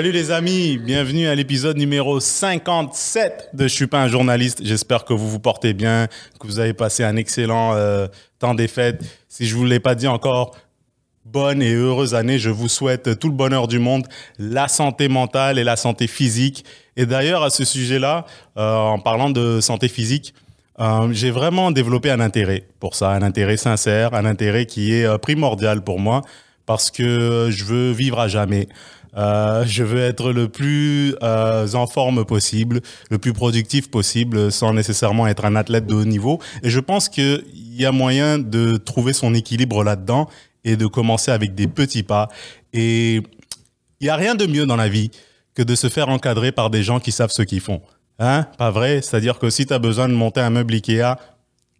Salut les amis, bienvenue à l'épisode numéro 57 de Je suis pas un journaliste. J'espère que vous vous portez bien, que vous avez passé un excellent euh, temps des fêtes. Si je vous l'ai pas dit encore, bonne et heureuse année. Je vous souhaite tout le bonheur du monde, la santé mentale et la santé physique. Et d'ailleurs, à ce sujet-là, euh, en parlant de santé physique, euh, j'ai vraiment développé un intérêt pour ça, un intérêt sincère, un intérêt qui est primordial pour moi parce que je veux vivre à jamais. Euh, je veux être le plus euh, en forme possible, le plus productif possible, sans nécessairement être un athlète de haut niveau. Et je pense qu'il y a moyen de trouver son équilibre là-dedans et de commencer avec des petits pas. Et il n'y a rien de mieux dans la vie que de se faire encadrer par des gens qui savent ce qu'ils font. Hein? Pas vrai? C'est-à-dire que si tu as besoin de monter un meuble Ikea,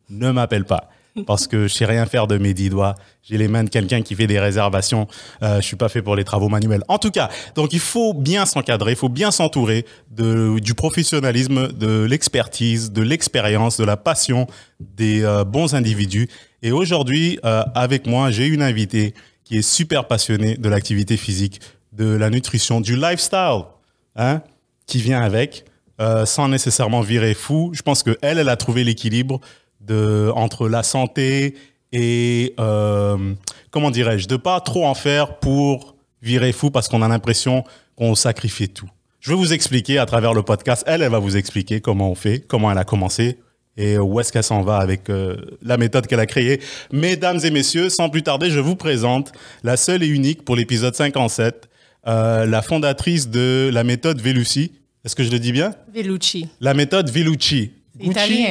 ne m'appelle pas. Parce que je sais rien faire de mes dix doigts. J'ai les mains de quelqu'un qui fait des réservations. Euh, je suis pas fait pour les travaux manuels. En tout cas, donc il faut bien s'encadrer, il faut bien s'entourer du professionnalisme, de l'expertise, de l'expérience, de la passion des euh, bons individus. Et aujourd'hui, euh, avec moi, j'ai une invitée qui est super passionnée de l'activité physique, de la nutrition, du lifestyle, hein, qui vient avec, euh, sans nécessairement virer fou. Je pense que elle, elle a trouvé l'équilibre de entre la santé et euh, comment dirais-je, de pas trop en faire pour virer fou parce qu'on a l'impression qu'on sacrifie tout. Je vais vous expliquer à travers le podcast. Elle, elle va vous expliquer comment on fait, comment elle a commencé et où est-ce qu'elle s'en va avec euh, la méthode qu'elle a créée. Mesdames et messieurs, sans plus tarder, je vous présente la seule et unique pour l'épisode 57, euh, la fondatrice de la méthode Velucci. Est-ce que je le dis bien? Velucci. La méthode Velucci.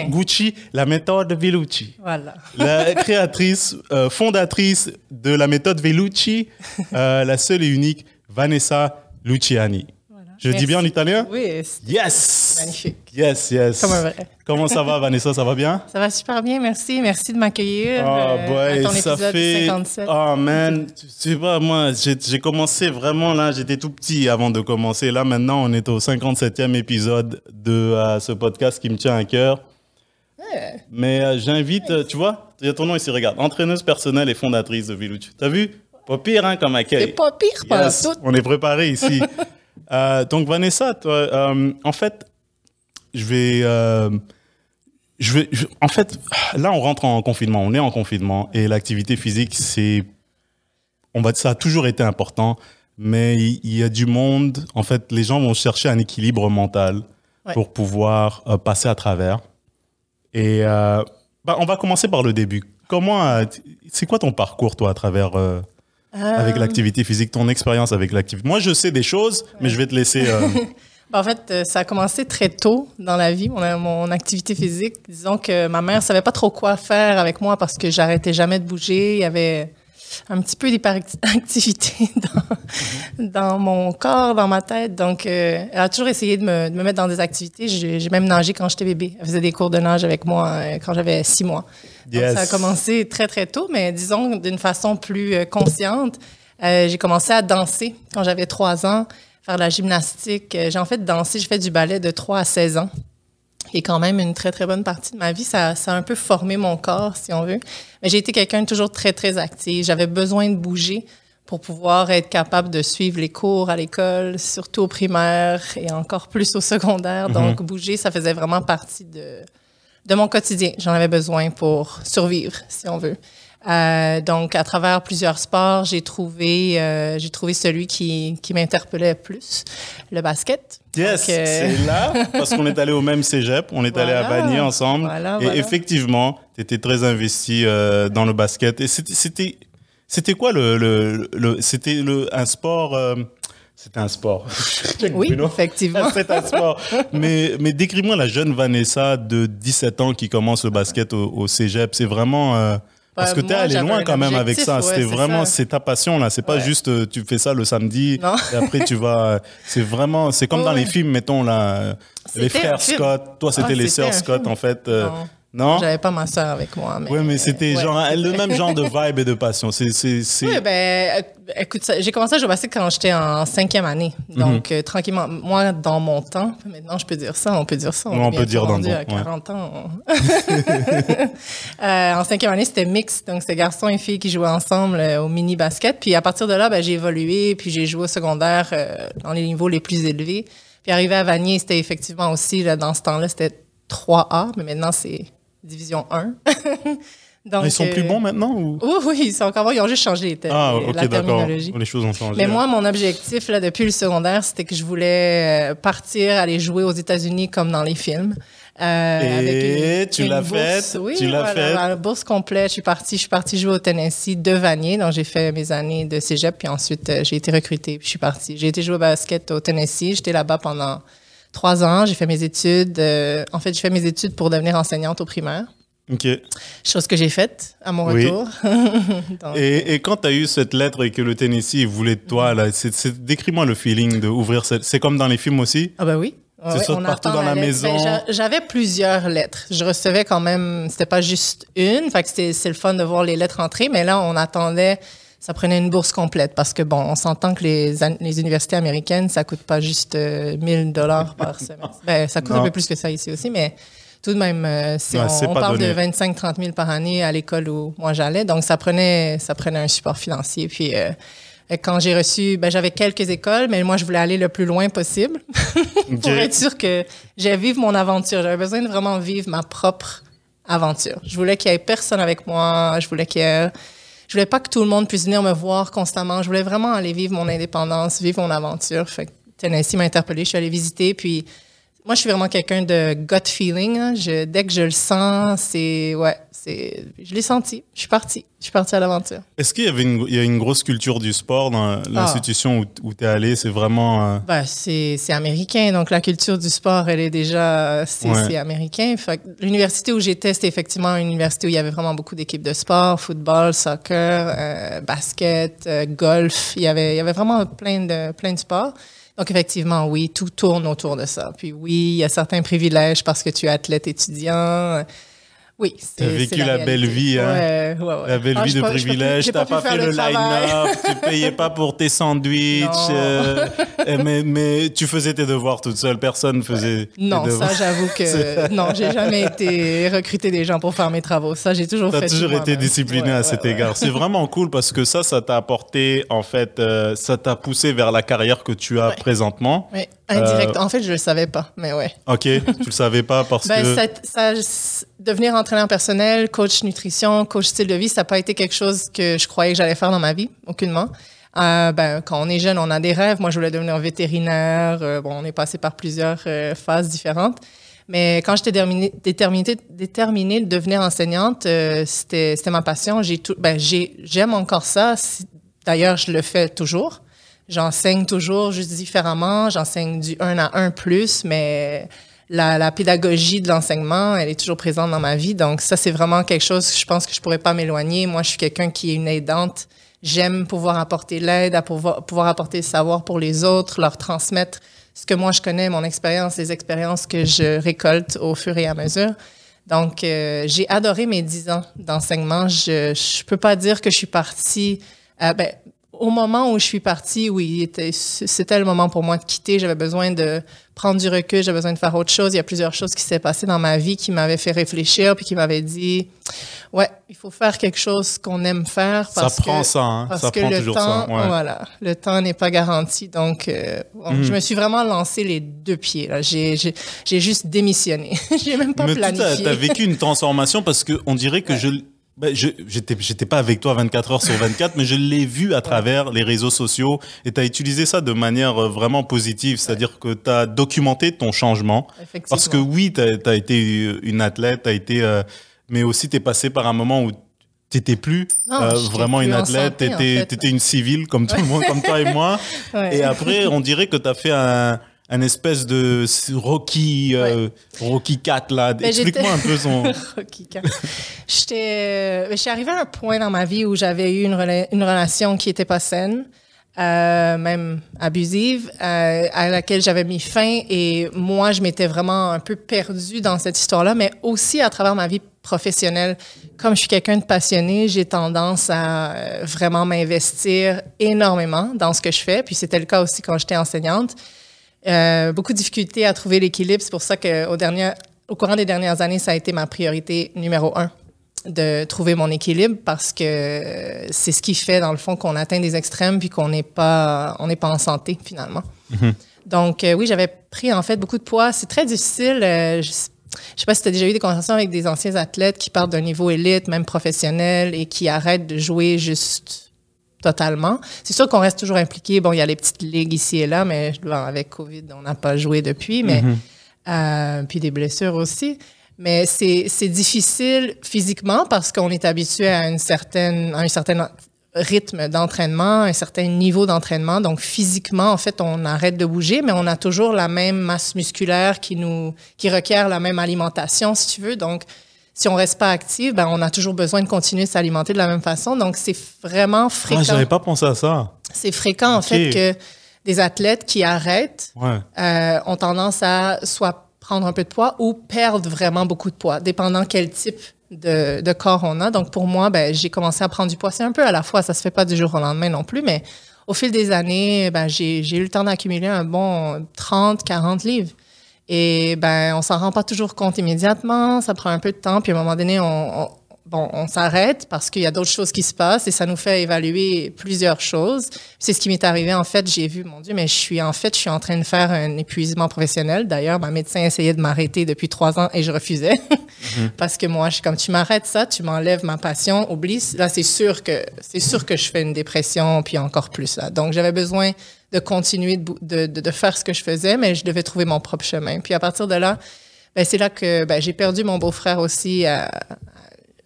Gucci, la méthode Velucci. Voilà. La créatrice, euh, fondatrice de la méthode Velucci, euh, la seule et unique Vanessa Luciani. Je dis bien en italien? Oui, c'est Yes magnifique. Yes, yes. Comme un vrai. Comment ça va, Vanessa? Ça va bien? Ça va super bien, merci. Merci de m'accueillir Ah, euh, boy, à ton ça fait. 57. Oh, man. Tu pas, moi, j'ai commencé vraiment là, j'étais tout petit avant de commencer. Là, maintenant, on est au 57e épisode de euh, ce podcast qui me tient à cœur. Ouais. Mais euh, j'invite, tu vois, il y a ton nom ici, regarde. Entraîneuse personnelle et fondatrice de Velucci. T'as vu? Pas pire, hein, comme C'est accueil. pas pire pendant Yes, tout. on est préparé ici. Euh, donc Vanessa, toi, euh, en fait, je vais, euh, je vais, je- en fait, là on rentre en confinement, on est en confinement et l'activité physique, c'est, on va dire, ça a toujours été important, mais il y, a du monde. En fait, les gens vont chercher un équilibre mental Ouais. pour pouvoir passer à travers. Et bah, on va commencer par le début. Comment, c'est quoi ton parcours toi à travers avec Euh, l'activité physique, ton expérience avec l'activité. Moi, je sais des choses, mais je vais te laisser. euh, En fait, euh, ça a commencé très tôt dans la vie, mon, mon activité physique. Disons que ma mère savait pas trop quoi faire avec moi parce que j'arrêtais jamais de bouger. Il y avait un petit peu d'hyperactivité dans, dans mon corps, dans ma tête. Donc, euh, elle a toujours essayé de me, de me mettre dans des activités. J'ai même nagé quand j'étais bébé. Elle faisait des cours de nage avec moi euh, quand j'avais six mois. Donc, ça a commencé très, très tôt, mais disons d'une façon plus euh, consciente. Euh, j'ai commencé à danser quand j'avais trois ans, faire de la gymnastique. J'ai en fait dansé, j'ai fait du ballet de 3 à 16 ans. Et quand même une très, très bonne partie de ma vie. Ça, ça a un peu formé mon corps, si on veut. Mais j'ai été quelqu'un toujours très, très actif. J'avais besoin de bouger pour pouvoir être capable de suivre les cours à l'école, surtout au primaire et encore plus au secondaire. Donc, bouger, ça faisait vraiment partie de, de mon quotidien. J'en avais besoin pour survivre, si on veut. Euh, donc, à travers plusieurs sports, j'ai trouvé, euh, j'ai trouvé celui qui, qui m'interpellait plus, le basket. Yes, euh, c'est là, parce qu'on est allé au même cégep, on est allé à. Bagné ensemble. Voilà, et voilà. effectivement, tu étais très investi dans le basket. Et c'était- c'était quoi le. le, le- c'était le, un sport. c'était un sport. Oui, Bruno. effectivement. C'est un sport. mais mais décris-moi la jeune Vanessa de 17 ans qui commence le basket au, au cégep. C'est vraiment. Euh, parce que tu es allé loin quand même avec ça. C'était c'est vraiment, c'est ta passion là. C'est pas juste euh, tu fais ça le samedi Non. et après tu vas. euh, C'est vraiment, c'est comme Ouais, dans les films, mettons là, euh, les frères. Scott. Toi, c'était Ah, les sœurs Scott en fait. Euh, Non? J'avais pas ma soeur avec moi. Mais, Ouais, mais c'était ouais. genre le même genre de vibe et de passion. C'est, c'est, c'est... Oui, ben, euh, écoute, j'ai commencé à jouer au basket quand j'étais en cinquième année. Donc, Mhm. euh, tranquillement, moi, dans mon temps, maintenant, je peux dire ça, on peut dire ça. On est peut dire dans le à ouais. 40 ans. on- Euh, en cinquième année, c'était mix. Donc, c'était garçons et filles qui jouaient ensemble euh, au mini-basket. Puis, à partir de là, ben, j'ai évolué. Puis, j'ai joué au secondaire euh, dans les niveaux les plus élevés. Puis, arrivé à Vanier, c'était effectivement aussi, là, dans ce temps-là, c'était 3A. Mais maintenant, c'est division 1. Donc, Ah, Ils sont plus euh, bons maintenant ou? oui, oui, ils sont encore bons. Ils ont juste changé les ter- Ah, la ok, d'accord. terminologie. Les choses ont changé. Mais moi, mon objectif là, depuis le secondaire, c'était que je voulais euh, partir, aller jouer aux États-Unis comme dans les films. Euh, Et tu l'as faite? Oui, Tu l'as voilà, faite? la bourse complète. Je suis partie, je suis partie jouer au Tennessee de Vanier. Donc, j'ai fait mes années de cégep, puis ensuite, euh, j'ai été recrutée, puis je suis partie. J'ai été jouer au basket au Tennessee. J'étais là-bas pendant trois ans. J'ai fait mes études. euh, en fait, j'ai fait mes études pour devenir enseignante au primaire. Ok. Chose que j'ai faite à mon Oui. retour. Donc, Et, et quand tu as eu cette lettre et que le Tennessee voulait de toi, là, c'est, c'est- décris-moi le feeling d'ouvrir cette. C'est comme dans les films aussi? Ah ben oui. Tu sautes on partout dans la maison. Ben, j'a- J'avais plusieurs lettres. Je recevais quand même, c'était pas juste une. Fait que c'est le fun de voir les lettres entrer, mais là, on attendait, ça prenait une bourse complète parce que bon, on s'entend que les, universités américaines, ça coûte pas juste euh, 1000 dollars par semestre. Ben, ça coûte Non. un peu plus que ça ici aussi, mais tout de même, euh, c'est- Ouais, on, parle donné. de 25-30 000 par année à l'école où moi j'allais. Donc, ça prenait, ça prenait un support financier. Puis, euh, quand j'ai reçu, ben, j'avais quelques écoles, mais moi, je voulais aller le plus loin possible pour être sûr que j'ai vivre mon aventure. J'avais besoin de vraiment vivre ma propre aventure. Je voulais qu'il y ait personne avec moi. Je voulais qu'il y ait... Je voulais pas que tout le monde puisse venir me voir constamment. Je voulais vraiment aller vivre mon indépendance, vivre mon aventure. Fait que Tennessee m'a interpellée. Je suis allée visiter. Puis moi, je suis vraiment quelqu'un de gut feeling. hein. Je, dès que je le sens, c'est ouais, c'est. Je l'ai senti. Je suis partie. Je suis partie à l'aventure. Est-ce qu'il y avait une, il y a une grosse culture du sport dans l'institution où, où tu es allé? C'est vraiment. euh, Ben, c'est c'est américain, donc la culture du sport, elle est déjà, c'est Ouais. c'est américain. Fait L'université où j'étais, c'était effectivement une université où il y avait vraiment beaucoup d'équipes de sport, football, soccer, euh, basket, euh, golf. Il y avait, il y avait vraiment plein de, plein de sports. Donc effectivement, oui, tout tourne autour de ça. Puis oui, il y a certains privilèges parce que tu es athlète étudiant. Oui, c'est T'as vécu la belle vie, hein? Ouais, ouais, ouais. La belle Ah, vie de pas- privilège, t'as pas, fait le travail. line-up, tu payais pas pour tes sandwichs, euh, euh, mais, mais tu faisais tes devoirs toute seule, personne faisait Non, devoirs. ça, j'avoue que non, j'ai jamais été recruter des gens pour faire mes travaux. Ça, j'ai toujours T'as fait. toujours tout été discipliné à cet égard. C'est vraiment cool parce que ça, ça t'a apporté, en fait, euh, ça t'a poussé vers la carrière que tu as présentement. Oui, indirect. Euh, En fait, je le savais pas, mais ouais. Ok, tu le savais pas parce Ben, que. ça, ça- s- devenir entraîneur personnel, coach nutrition, coach style de vie, ça n'a pas été quelque chose que je croyais que j'allais faire dans ma vie, aucunement. Euh, ben, quand on est jeune, on a des rêves. Moi, je voulais devenir vétérinaire. Euh, bon, on est passé par plusieurs phases différentes. Mais quand j'étais déterminée, déterminée, déterminée de devenir enseignante, c'était c'était ma passion. J'ai tout, ben, j'ai- j'aime encore ça. D'ailleurs, je le fais toujours. J'enseigne toujours, juste différemment. J'enseigne du 1 à 1 plus, mais la, la pédagogie de l'enseignement, elle est toujours présente dans ma vie. Donc, ça, c'est vraiment quelque chose que je pense que je pourrais pas m'éloigner. Moi, je suis quelqu'un qui est une aidante. J'aime pouvoir apporter l'aide, à pouvoir, pouvoir apporter le savoir pour les autres, leur transmettre ce que moi je connais, mon expérience, les expériences que je récolte au fur et à mesure. Donc, euh, j'ai adoré mes dix ans d'enseignement. Je ne peux pas dire que je suis partie. euh, ben, au moment où je suis partie, oui, était- c'était le moment pour moi de quitter. J'avais besoin de prendre du recul, j'avais besoin de faire autre chose. Il y a plusieurs choses qui s'est passées dans ma vie qui m'avaient fait réfléchir, puis qui m'avaient dit, ouais, il faut faire quelque chose qu'on aime faire. Ça Parce prend que, ça, hein. parce Ça que prend le toujours temps, ça. ouais. voilà, le temps n'est pas garanti. Donc, euh, bon, Mhm. je me suis vraiment lancé les deux pieds. là. J'ai j'ai- j'ai juste démissionné. j'ai même pas Mais tu planifié. as, vécu une transformation parce que on dirait que je. Ben, je j'étais j'étais pas avec toi 24 heures sur 24 mais je l'ai vu à travers les réseaux sociaux et tu as utilisé ça de manière euh, vraiment positive c'est-à-dire que tu as documenté ton changement Effectivement. parce que oui tu as, été une athlète tu été euh, mais aussi tu es passé par un moment où t'étais plus Non, euh, vraiment plus une en athlète, en t'étais fait. étais une civile comme tout le monde, comme toi et moi. Ouais. Et après, on dirait que tu as fait un, un espèce de Rocky, euh, Rocky 4 là. Ben, Explique-moi un peu son. Rocky Cat. J'étais, euh, je suis arrivée à un point dans ma vie où j'avais eu une, rela- une relation qui était pas saine. euh, même abusive, euh, à laquelle j'avais mis fin. Et moi, je m'étais vraiment un peu perdue dans cette histoire-là, mais aussi à travers ma vie professionnelle. Comme je suis quelqu'un de passionné, j'ai tendance à vraiment m'investir énormément dans ce que je fais. Puis c'était le cas aussi quand j'étais enseignante. Euh, beaucoup de difficultés à trouver l'équilibre. C'est pour ça qu'au au courant des dernières années, ça a été ma priorité numéro un de trouver mon équilibre parce que c'est ce qui fait, dans le fond, qu'on atteint des extrêmes puis qu'on n'est pas, on n'est pas en santé, finalement. Donc, euh, oui, j'avais pris, en fait, beaucoup de poids. C'est très difficile. euh, je, je sais pas si tu as déjà eu des conversations avec des anciens athlètes qui partent d'un niveau élite, même professionnel, et qui arrêtent de jouer juste totalement. C'est sûr qu'on reste toujours impliqué. Bon, il y a les petites ligues ici et là, mais avec COVID, on n'a pas joué depuis, mais euh, puis des blessures aussi. Mais c'est c'est difficile physiquement parce qu'on est habitué à, une certaine, à un certain rythme d'entraînement, un certain niveau d'entraînement. Donc, physiquement, en fait, on arrête de bouger, mais on a toujours la même masse musculaire qui nous, qui requiert la même alimentation, si tu veux. Donc, si on reste pas actif, ben, on a toujours besoin de continuer de s'alimenter de la même façon. Donc, c'est vraiment Ah, fréquent. j'avais pas pensé à ça. c'est fréquent, en fait, que des athlètes qui arrêtent Ouais. euh, ont tendance à soit prendre un peu de poids ou perdre vraiment beaucoup de poids, dépendant quel type de, de corps on a. Donc, pour moi, ben, j'ai commencé à prendre du poids. C'est un peu à la fois, ça se fait pas du jour au lendemain non plus, mais au fil des années, ben, j'ai j'ai eu le temps d'accumuler un bon 30, 40 livres. Et ben, on s'en rend pas toujours compte immédiatement, ça prend un peu de temps, puis à un moment donné, on, on- bon, on s'arrête parce qu'il y a d'autres choses qui se passent et ça nous fait évaluer plusieurs choses. C'est ce qui m'est arrivé en fait. J'ai vu, mon Dieu, mais je suis en fait, je suis en train de faire un épuisement professionnel. D'ailleurs, ma médecin essayait de m'arrêter depuis trois ans et je refusais parce que moi, je suis comme tu m'arrêtes ça, tu m'enlèves ma passion, oublie. Là, c'est sûr que c'est sûr que je fais une dépression puis encore plus là. Donc, j'avais besoin de continuer de, de, faire ce que je faisais, mais je devais trouver mon propre chemin. Puis à partir de là, ben, c'est là que ben, j'ai perdu mon beau-frère aussi à,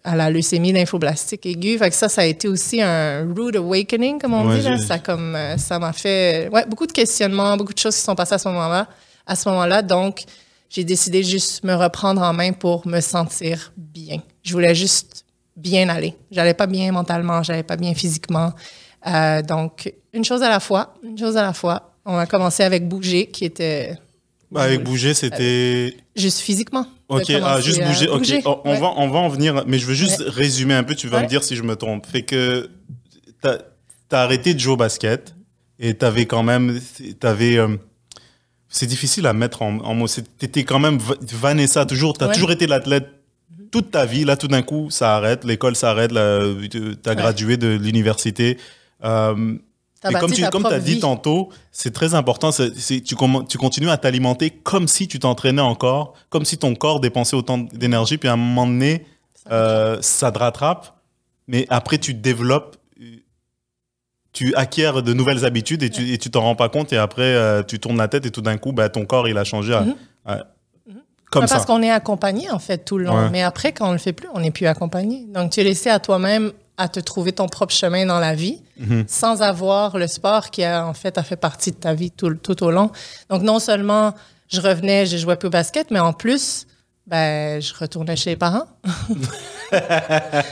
à la leucémie lymphoblastique aiguë. Fait que ça, ça a été aussi un rude awakening, comme on Ouais, dit. Là. Ça comme euh, ça m'a fait ouais, beaucoup de questionnements, beaucoup de choses qui sont passées à ce moment-là. À ce moment-là, donc j'ai décidé de juste me reprendre en main pour me sentir bien. Je voulais juste bien aller. J'allais pas bien mentalement, j'allais pas bien physiquement. Euh, donc une chose à la fois, une chose à la fois. On a commencé avec bouger, qui était Bah, avec bouger, c'était. juste physiquement. Ok, ah, juste bouger. Ok, bouger. on, Ouais. va, on va en venir, mais je veux juste Ouais. résumer un peu. Tu vas Ouais. me dire si je me trompe. Fait que t'as as arrêté de jouer au basket et t'avais quand même, t'avais. euh, c'est difficile à mettre en, en mots. T'étais quand même Va- Vanessa. Toujours, t'as toujours été l'athlète toute ta vie. Là, tout d'un coup, ça arrête. L'école s'arrête. T'as gradué de l'université. Euh, et comme tu comme as dit vie. tantôt, c'est très important. tu, continues à t'alimenter comme si tu t'entraînais encore, comme si ton corps dépensait autant d'énergie. Puis à un moment donné, euh, ça te rattrape. Mais après, tu développes, euh, tu acquiers de nouvelles habitudes et tu t'en rends pas compte. Et après, euh, tu tournes la tête et tout d'un coup, bah, ton corps, il a changé. Mhm. à- comme ça. Parce qu'on est accompagné, en fait, tout le long. Ouais. Mais après, quand on le fait plus, on n'est plus accompagné. Donc, tu es laissé à toi-même à te trouver ton propre chemin dans la vie Mhm. sans avoir le sport qui, a, en fait, a fait partie de ta vie tout, tout au long. Donc, non seulement je revenais, je jouais plus au basket, mais en plus, ben, je retournais chez les parents.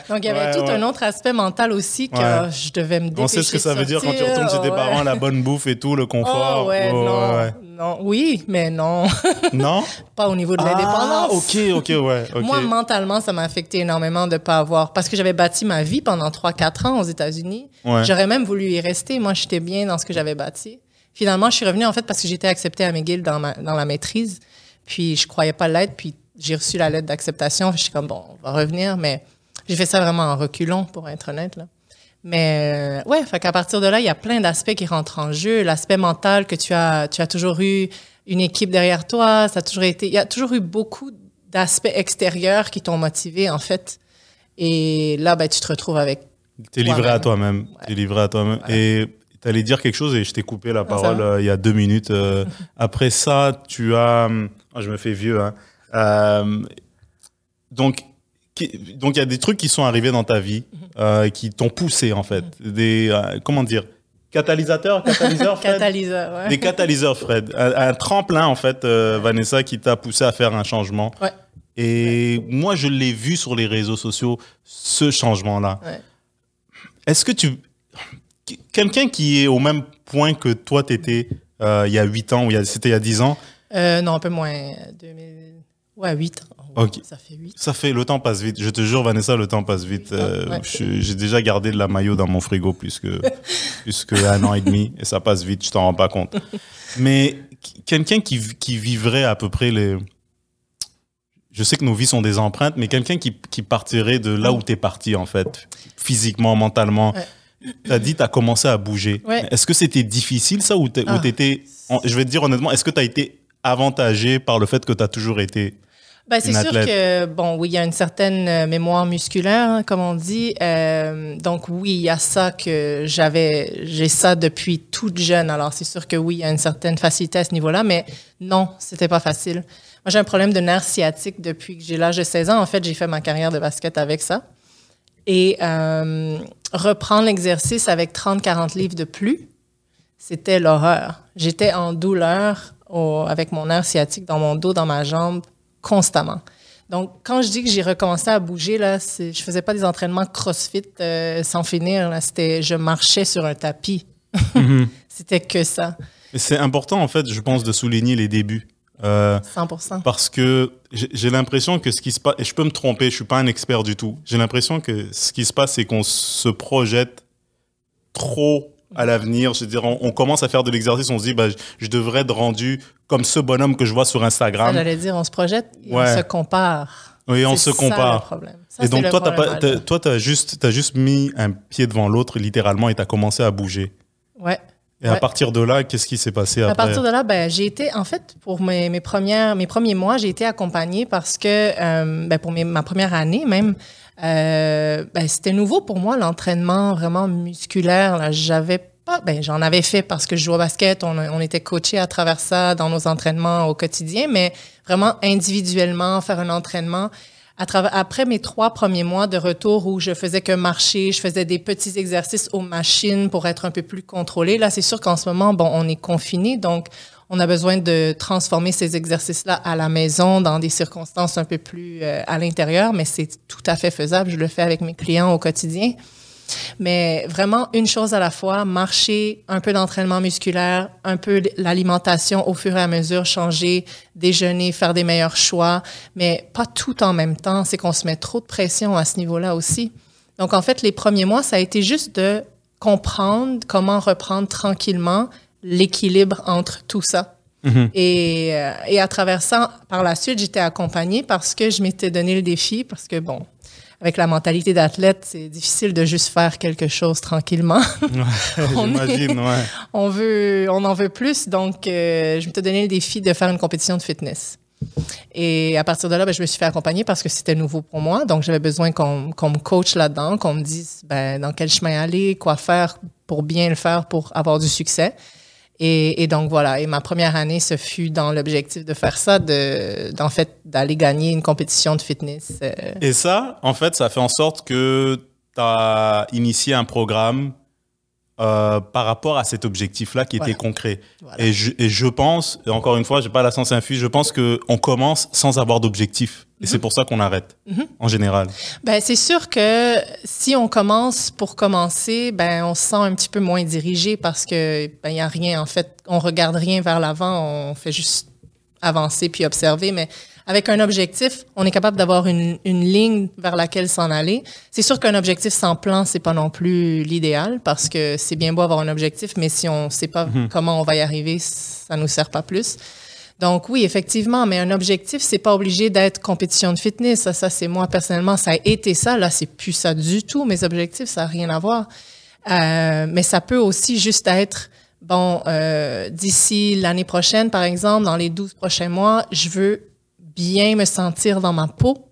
Donc, il y avait Ouais, tout ouais. un autre aspect mental aussi que Ouais. je devais me dépêcher On sait ce que ça veut dire quand tu retournes chez tes parents, la bonne bouffe et tout, le confort. Oh, ouais, Oh, non. Oui, mais non. Non? Pas au niveau de Ah, l'indépendance. ok, ok, ouais. Moi, mentalement, ça m'a affecté énormément de ne pas avoir. Parce que j'avais bâti ma vie pendant 3-4 ans aux États-Unis. J'aurais même voulu y rester. Moi, j'étais bien dans ce que j'avais bâti. Finalement, je suis revenue en fait parce que j'étais acceptée à McGill dans, ma, dans la maîtrise. Puis, je croyais pas l'être. Puis, j'ai reçu la lettre d'acceptation. Je suis comme, bon, on va revenir. Mais j'ai fait ça vraiment en reculons, pour être honnête. Là. Mais euh, ouais, fait qu'à partir de là, il y a plein d'aspects qui rentrent en jeu. L'aspect mental que tu as, tu as toujours eu une équipe derrière toi, ça a toujours été, il y a toujours eu beaucoup d'aspects extérieurs qui t'ont motivé en fait. Et là, ben, tu te retrouves avec. T'es livré Toi-même. à toi-même. T'es livré à toi-même. Et t'allais dire quelque chose et je t'ai coupé la Ah, parole euh, il y a deux minutes. euh, après ça, tu as. hum, oh, je me fais vieux. Hein. Euh, donc, qui- donc il y a des trucs qui sont arrivés dans ta vie Mhm. euh, qui t'ont poussé en fait. Des euh, comment dire? Catalysateurs, catalyseurs, Fred? Catalyseur, ouais. Des catalyseurs, Fred. Un, un tremplin en fait, Vanessa, qui t'a poussé à faire un changement. Ouais. Et moi, je l'ai vu sur les réseaux sociaux, ce changement-là. Est-ce que tu... quelqu'un qui est au même point que toi, tu étais euh, il y a 8 ans ou c'était il y a 10 ans? Euh, Non, un peu moins. 2000... Ouais, 8 ans. Ok. Ça fait 8. Ça fait, le temps passe vite. Je te jure, Vanessa, le temps passe vite. Euh, Ouais. J'ai déjà gardé de la maillot dans mon frigo plus que, plus que un an et demi et ça passe vite, je t'en rends pas compte. Mais quelqu'un qui, qui vivrait à peu près les. Je sais que nos vies sont des empreintes, mais quelqu'un qui, qui partirait de là où tu es parti, en fait, physiquement, mentalement. Ouais. Tu as dit, tu as commencé à bouger. Ouais. Est-ce que c'était difficile, ça, ou tu Ah. étais. Je vais te dire honnêtement, est-ce que tu as été avantagé par le fait que tu as toujours été. Ben, c'est sûr que, bon, oui, il y a une certaine euh, mémoire musculaire, hein, comme on dit. Euh, donc, oui, il y a ça que j'avais, j'ai ça depuis toute jeune. Alors, c'est sûr que oui, il y a une certaine facilité à ce niveau-là, mais non, c'était pas facile. Moi, j'ai un problème de nerf sciatique depuis que j'ai l'âge de 16 ans. En fait, j'ai fait ma carrière de basket avec ça. Et euh, reprendre l'exercice avec 30-40 livres de plus, c'était l'horreur. J'étais en douleur au- avec mon nerf sciatique dans mon dos, dans ma jambe, constamment. Donc, quand je dis que j'ai recommencé à bouger, là, je faisais pas des entraînements crossfit euh, sans finir. Là, c'était, je marchais sur un tapis. c'était que ça, C'est important, en fait, je pense, de souligner les débuts. Euh, 100 parce que j'ai j'ai l'impression que ce qui se passe, et je peux me tromper, je suis pas un expert du tout, j'ai l'impression que ce qui se passe, c'est qu'on se projette trop à l'avenir. Je veux dire, on, on commence à faire de l'exercice, on se dit, bah, je, je devrais être rendu comme ce bonhomme que je vois sur Instagram. J'allais dire, on se projette et Ouais. on se compare. Oui, on se ça, le compare. Ça, Et donc, le toi, tu as, toi, t'as juste, t'as juste mis un pied devant l'autre, littéralement, et tu as commencé à bouger. Ouais. Et à partir de là, qu'est-ce qui s'est passé À après? partir de là, ben, j'ai été, en fait, pour mes, mes, premières, mes premiers mois, j'ai été accompagnée parce que, euh, ben, pour mes- ma première année même, euh, ben, c'était nouveau pour moi, l'entraînement vraiment musculaire. J'avais pas, ben, j'en avais fait parce que je jouais au basket, on, était coachés à travers ça dans nos entraînements au quotidien, mais vraiment individuellement, faire un entraînement. Après mes trois premiers mois de retour où je faisais que marcher, je faisais des petits exercices aux machines pour être un peu plus contrôlé. Là, c'est sûr qu'en ce moment, bon, on est confiné, donc on a besoin de transformer ces exercices-là à la maison dans des circonstances un peu plus euh, à l'intérieur, mais c'est tout à fait faisable. Je le fais avec mes clients au quotidien. Mais vraiment, une chose à la fois, marcher, un peu d'entraînement musculaire, un peu l'alimentation au fur et à mesure, changer, déjeuner, faire des meilleurs choix, mais pas tout en même temps. C'est qu'on se met trop de pression à ce niveau-là aussi. Donc, en fait, les premiers mois, ça a été juste de comprendre comment reprendre tranquillement l'équilibre entre tout ça. Et, euh, et à travers ça, par la suite, j'étais accompagnée parce que je m'étais donné le défi, parce que, bon, avec la mentalité d'athlète, c'est difficile de juste faire quelque chose tranquillement. On est- J'imagine, ouais. on veut, on en veut plus, donc euh, je m'étais donné le défi de faire une compétition de fitness. Et à partir de là, ben, je me suis fait accompagner parce que c'était nouveau pour moi. Donc, j'avais besoin qu'on qu'on me coach là-dedans, qu'on me dise ben, dans quel chemin aller, quoi faire pour bien le faire, pour avoir du succès. Et, et donc, voilà. Et ma première année, ce fut dans l'objectif de faire ça, de, d'en fait, d'aller gagner une compétition de fitness. euh, Et ça, en fait, ça fait en sorte que tu as initié un programme euh, par rapport à cet objectif-là qui Voilà. était concret. Voilà. Et, je, et je pense, encore une fois, je n'ai pas la science infuse, je pense qu'on commence sans avoir d'objectif. Et Mhm. c'est pour ça qu'on arrête, en général. Ben, c'est sûr que si on commence pour commencer, ben, on se sent un petit peu moins dirigé parce que ben, il y a rien, en fait. On regarde rien vers l'avant, on fait juste avancer puis observer. Mais avec un objectif, on est capable d'avoir une, une ligne vers laquelle s'en aller. C'est sûr qu'un objectif sans plan, c'est pas non plus l'idéal parce que c'est bien beau avoir un objectif, mais si on sait pas comment on va y arriver, ça nous sert pas plus. Donc oui, effectivement, mais un objectif, c'est pas obligé d'être compétition de fitness. Ça, ça c'est moi personnellement, ça a été ça. Là, c'est plus ça du tout. Mes objectifs, ça n'a rien à voir. Euh, mais ça peut aussi juste être bon. euh, D'ici l'année prochaine, par exemple, dans les 12 prochains mois, je veux bien me sentir dans ma peau.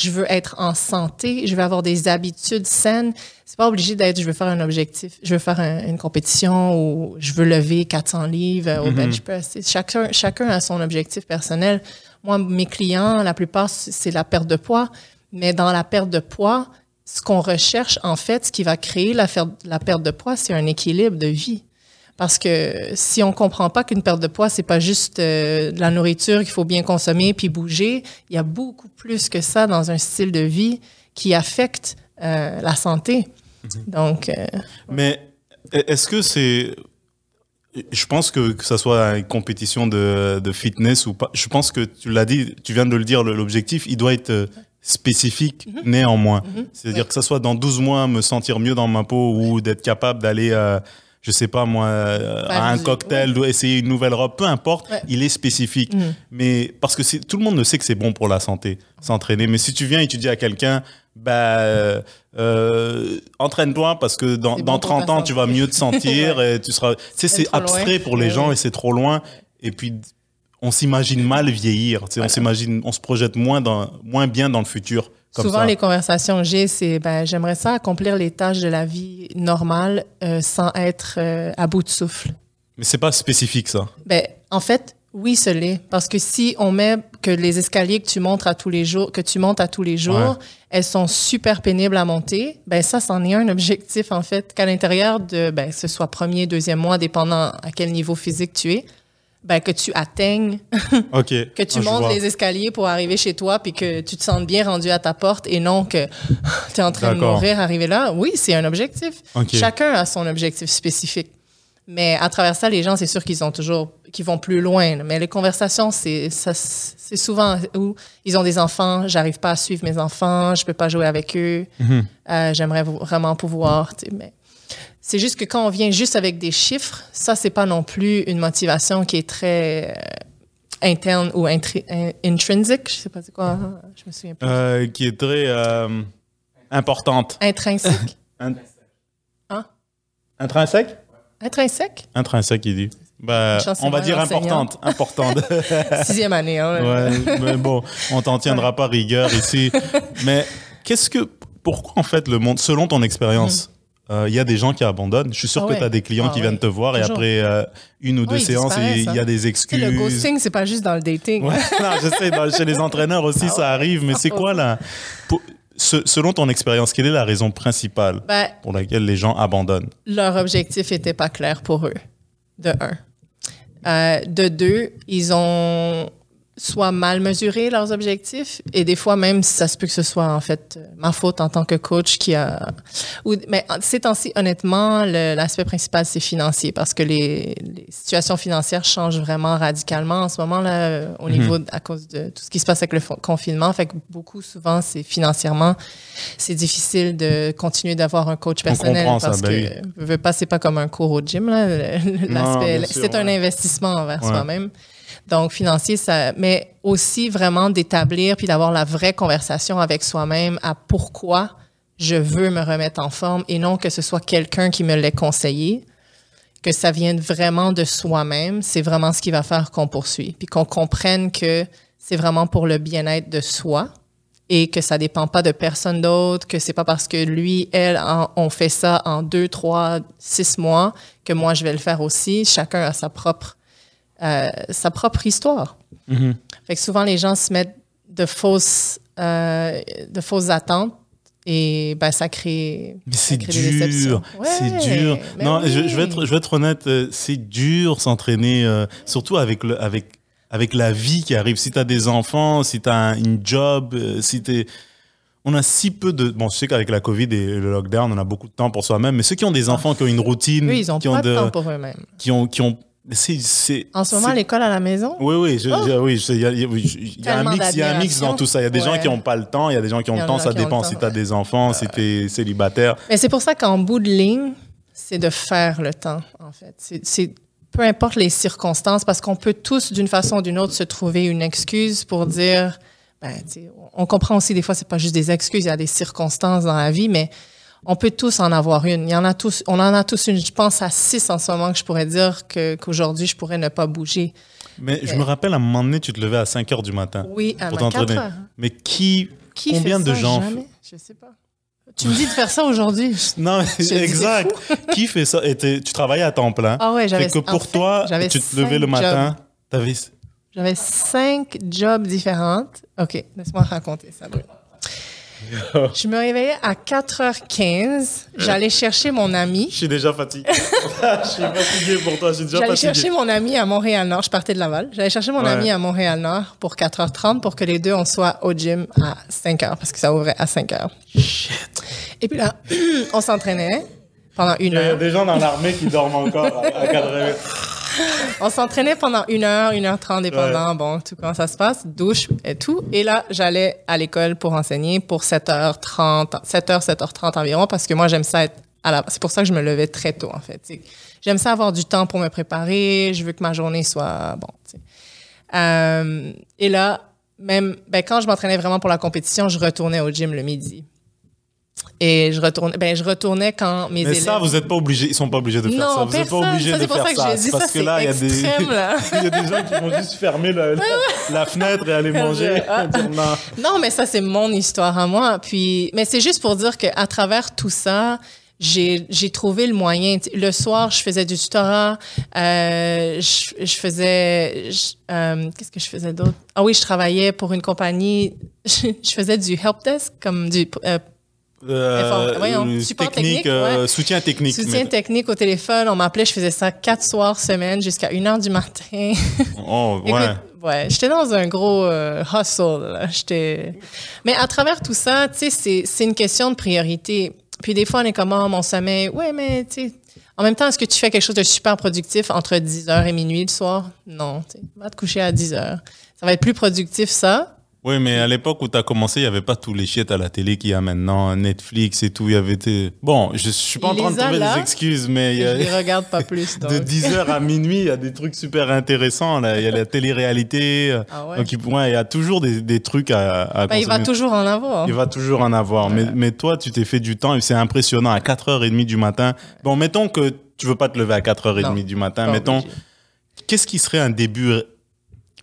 Je veux être en santé. Je veux avoir des habitudes saines. C'est pas obligé d'être. Je veux faire un objectif. Je veux faire un- une compétition ou je veux lever 400 livres au bench press. Chacun, chacun a son objectif personnel. Moi, mes clients, la plupart, c'est la perte de poids. Mais dans la perte de poids, ce qu'on recherche, en fait, ce qui va créer la perte de poids, c'est un équilibre de vie. Parce que si on comprend pas qu'une perte de poids, c'est pas juste euh, de la nourriture qu'il faut bien consommer puis bouger, il y a beaucoup plus que ça dans un style de vie qui affecte euh, la santé. Donc, euh, Mais Est-ce que c'est. Je pense que que ça soit une compétition de, de fitness ou pas, je pense que tu l'as dit, tu viens de le dire, l'objectif, il doit être spécifique néanmoins. C'est-à-dire Ouais. que ça soit dans 12 mois me sentir mieux dans ma peau ou d'être capable d'aller, euh, je sais pas moi, euh, à un du- cocktail, ou essayer une nouvelle robe, peu importe, Ouais. il est spécifique. Mhm. Mais parce que tout le monde ne sait que c'est bon pour la santé, s'entraîner. Mais si tu viens et tu dis à quelqu'un, bah, euh, euh, entraîne-toi parce que dans, bon pour 30 ta ans, tu vas mieux te sentir et tu seras. Tu sais, c'est loin. abstrait pour les Ouais, gens et c'est trop loin. Et puis, on s'imagine mal vieillir. Tu sais, On s'imagine, on se projette moins, dans, moins bien dans le futur. Comme Souvent, ça. les conversations que j'ai, c'est ben, j'aimerais ça accomplir les tâches de la vie normale euh, sans être euh, à bout de souffle. Mais c'est pas spécifique, ça. Ben, en fait, oui, ce l'est. Parce que si on met que les escaliers que tu montes à tous les jours, que tu montes à tous les jours, Ouais. elles sont super pénibles à monter, ben ça, c'en est un objectif, en fait, qu'à l'intérieur de, ben, ce soit premier, deuxième mois, dépendant à quel niveau physique tu es, ben, que tu atteignes que tu montes les escaliers pour arriver chez toi puis que tu te sentes bien rendu à ta porte et non que tu es en train de mourir arrivé là. Oui, c'est un objectif. Chacun a son objectif spécifique. Mais à travers ça, les gens, c'est sûr qu'ils ont toujours, qu'ils vont plus loin. Mais les conversations, c'est, c'est souvent où ils ont des enfants, j'arrive pas à suivre mes enfants, je peux pas jouer avec eux, Mhm. euh, j'aimerais vraiment pouvoir. Mais c'est juste que quand on vient juste avec des chiffres, ça, c'est pas non plus une motivation qui est très euh, interne ou intri- in- intrinsique. Je sais pas c'est quoi, je me souviens plus. Euh, qui est très euh, importante. Intrinsèque. In- Hein? Intrinsèque? Intrinsèque? Intrinsèque, il dit. C'est on va dire importante. Importante. Sixième année. Hein, ouais, mais bon, on t'en tiendra pas rigueur ici. Mais qu'est-ce que, pourquoi en fait le monde, selon ton expérience, euh, il y a des gens qui abandonnent. Je suis sûr. Ah que tu as des clients Ah qui ouais. viennent te voir et après euh, une ou deux Oui, séances, il y a hein. des Tu sais, excuses. le ghosting, c'est pas juste dans le dating. Ouais, non, je sais, dans- chez les entraîneurs aussi, Ah ça arrive. Mais c'est quoi pour- ce- Selon ton expérience, quelle est la raison principale Ben, pour laquelle les gens abandonnent? leur objectif était pas clair pour eux, de un. Euh, de deux, ils ont soit mal mesuré leurs objectifs. Et des fois même ça se peut que ce soit en fait ma faute en tant que coach qui a ou mais ces temps-ci honnêtement l'aspect principal c'est financier parce que les, les situations financières changent vraiment radicalement en ce moment là au niveau de- à cause de tout ce qui se passe avec le confinement. Fait que beaucoup souvent c'est financièrement c'est difficile de continuer d'avoir un coach personnel comprend ça, parce ben que veux pas c'est pas comme un cours au gym là l'aspect c'est un investissement envers Ouais. soi-même donc, financier, mais aussi vraiment d'établir puis d'avoir la vraie conversation avec soi-même à pourquoi je veux me remettre en forme et non que ce soit quelqu'un qui me l'ait conseillé, que ça vienne vraiment de soi-même. C'est vraiment ce qui va faire qu'on poursuit. Puis qu'on comprenne que c'est vraiment pour le bien-être de soi et que ça dépend pas de personne d'autre, que c'est pas parce que lui, elle, en- fait ça en deux, trois, six mois que moi, je vais le faire aussi. Chacun a sa propre euh, sa propre histoire. Mhm. Fait que souvent, les gens se mettent de fausses, euh, de fausses attentes et ben, ça crée. Mais c'est dur, c'est dur. Non, je, je vais oui. être, je vais être honnête, euh, c'est dur s'entraîner, euh, surtout avec le, avec, avec la vie qui arrive. Si tu as des enfants, si tu as une job, si tu On a si peu de. Bon, je sais qu'avec la COVID et le lockdown, on a beaucoup de temps pour soi-même, mais ceux qui ont des enfants, qui ont une routine, Eux, ils ont qui, pas ont de de- temps pour eux-mêmes. qui ont. Qui ont c'est, En ce moment, l'école à la maison, Oui, oui, je- Oh! je- oui, il y a, y un mix, il y a un mix dans tout ça. Il y a des gens qui n'ont pas le temps, il y a des gens qui ont le temps, ça dépend si tu as ouais. des enfants, si tu es célibataire. Mais c'est pour ça qu'en bout de ligne, c'est de faire le temps, en fait. C'est- peu importe les circonstances, parce qu'on peut tous, d'une façon ou d'une autre, se trouver une excuse pour dire, ben, on comprend aussi des fois, c'est pas juste des excuses, il y a des circonstances dans la vie, mais on peut tous en avoir une. Il y en a tous, on en a tous une. Je pense à six en ce moment que je pourrais dire que qu'aujourd'hui je pourrais ne pas bouger. Mais je me rappelle, à un moment donné, tu te levais à 5 heures du matin. Oui, à Pour t'entraîner. Mais qui. Qui Combien fait de ça? gens Jamais? Je sais pas. Tu me dis de faire ça aujourd'hui? Non, exact. qui fait ça? Et Tu travaillais à temps plein. Ah ouais, j'avais. Que en pour fait, toi, j'avais tu te levais le matin, t'avais. J'avais cinq jobs différentes. OK, laisse-moi raconter ça, Bruno. Je me réveillais à 4h15. J'allais chercher mon ami. Je suis déjà fatigué. je suis fatigué pour toi, je suis déjà J'allais chercher mon ami à Montréal-Nord. Je partais de Laval. J'allais chercher mon Ouais. ami à Montréal-Nord pour 4h30 pour que les deux, on soit au gym à 5h parce que ça ouvrait à 5h. Et puis là, on s'entraînait pendant une Il y a heure. des gens dans l'armée qui dorment encore à, à 4 heures. On s'entraînait pendant une heure, une heure trente, dépendant, bon, tout comment ça se passe, douche et tout. Et là, j'allais à l'école pour enseigner pour 7h30, 7h, 7h30 environ, parce que moi, j'aime ça être à la... C'est pour ça que je me levais très tôt, en fait. J'aime ça avoir du temps pour me préparer. Je veux que ma journée soit, bon. Euh, et là, même, ben, quand je m'entraînais vraiment pour la compétition, je retournais au gym le midi. Et je retournais, ben, je retournais quand mes Mais élèves... ça, vous n'êtes pas obligés, ils sont pas obligés de faire Non, ça. Vous n'êtes pas obligés Ça, de c'est pour faire ça que ça. j'ai dit, parce ça, que là, il y a des, il y a des gens qui vont juste fermer la, la- la fenêtre et aller manger. Ah. Non. Non, mais ça, c'est mon histoire à moi. Puis, mais c'est juste pour dire qu'à travers tout ça, j'ai trouvé le moyen. Le soir, je faisais du tutorat. Euh, je, je faisais... euh, Qu'est-ce que je faisais d'autre? Ah oui, je travaillais pour une compagnie. Je, je faisais du help desk, comme du euh, Euh, voyons, support technique, technique, euh, ouais. soutien technique. soutien mais- technique au téléphone. On m'appelait, je faisais ça quatre soirs semaine jusqu'à 1 heure du matin. Oh, ouais. Écoute, ouais, j'étais dans un gros euh, hustle. J'étais... Mais à travers tout ça, tu sais, c'est, c'est une question de priorité. Puis des fois, on est comme, oh, mon sommeil, ouais, mais tu sais, en même temps, est-ce que tu fais quelque chose de super productif entre 10h et minuit le soir? Non, tu sais, va te coucher à 10h. Ça va être plus productif, ça. Oui, mais à l'époque où tu as commencé, il n'y avait pas tous les shit à la télé qu'il y a maintenant, Netflix et tout. Il y avait. Bon, je suis pas en train de trouver là, des excuses, mais il y a- je les regarde pas plus. Donc. de 10h à minuit, il y a des trucs super intéressants. Là. Il y a la télé-réalité. Ah ouais? Donc, il, ouais, il y a toujours des, des trucs à, à Ben, il va toujours en avoir. Il va toujours en avoir. Mais, mais toi, tu t'es fait du temps et c'est impressionnant. À 4h30 du matin. Bon, mettons que tu veux pas te lever à 4h30 Non, du matin. Mettons, qu'est-ce qui serait un début,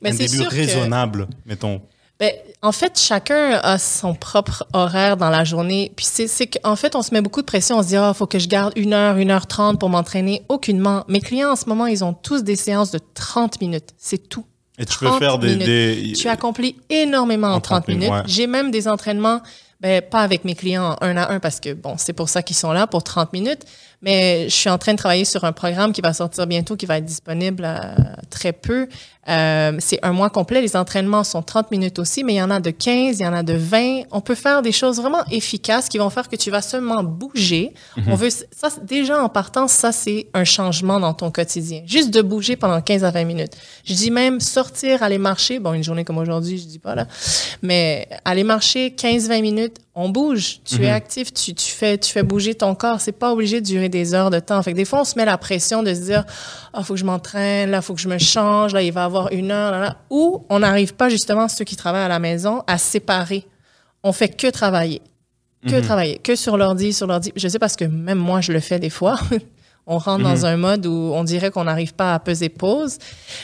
Mais un début que- raisonnable, mettons? Ben, en fait, chacun a son propre horaire dans la journée. Puis c'est, c'est qu'en fait, on se met beaucoup de pression. On se dit, ah, faut que je garde une heure, une heure trente pour m'entraîner. Aucunement. Mes clients, en ce moment, ils ont tous des séances de 30 minutes. C'est tout. Et tu peux 30 faire des. des- Tu accomplis énormément en, En 30 30 minutes, minutes. ouais. J'ai même des entraînements, ben, pas avec mes clients un à un parce que, bon, c'est pour ça qu'ils sont là pour 30 minutes. Mais je suis en train de travailler sur un programme qui va sortir bientôt, qui va être disponible euh, très peu. Euh, c'est un mois complet. Les entraînements sont 30 minutes aussi, mais il y en a de 15, il y en a de 20. On peut faire des choses vraiment efficaces qui vont faire que tu vas seulement bouger. On veut, ça, déjà en partant, ça, c'est un changement dans ton quotidien. Juste de bouger pendant 15 à 20 minutes. Je dis même sortir, aller marcher. Bon, une journée comme aujourd'hui, je dis pas là. Mais aller marcher 15-20 minutes, on bouge. Tu es actif, tu, tu, fais, tu fais bouger ton corps. C'est pas obligé de durer des heures de temps. Fait que des fois, on se met la pression de se dire, ah, faut que je m'entraîne, là, faut que je me change, là, il va y avoir une heure, là, là. Ou on n'arrive pas, justement, ceux qui travaillent à la maison, à séparer. On fait que travailler. Que travailler. Que sur l'ordi, sur l'ordi. Je sais parce que même moi, je le fais des fois. on rentre dans un mode où on dirait qu'on n'arrive pas à peser pause.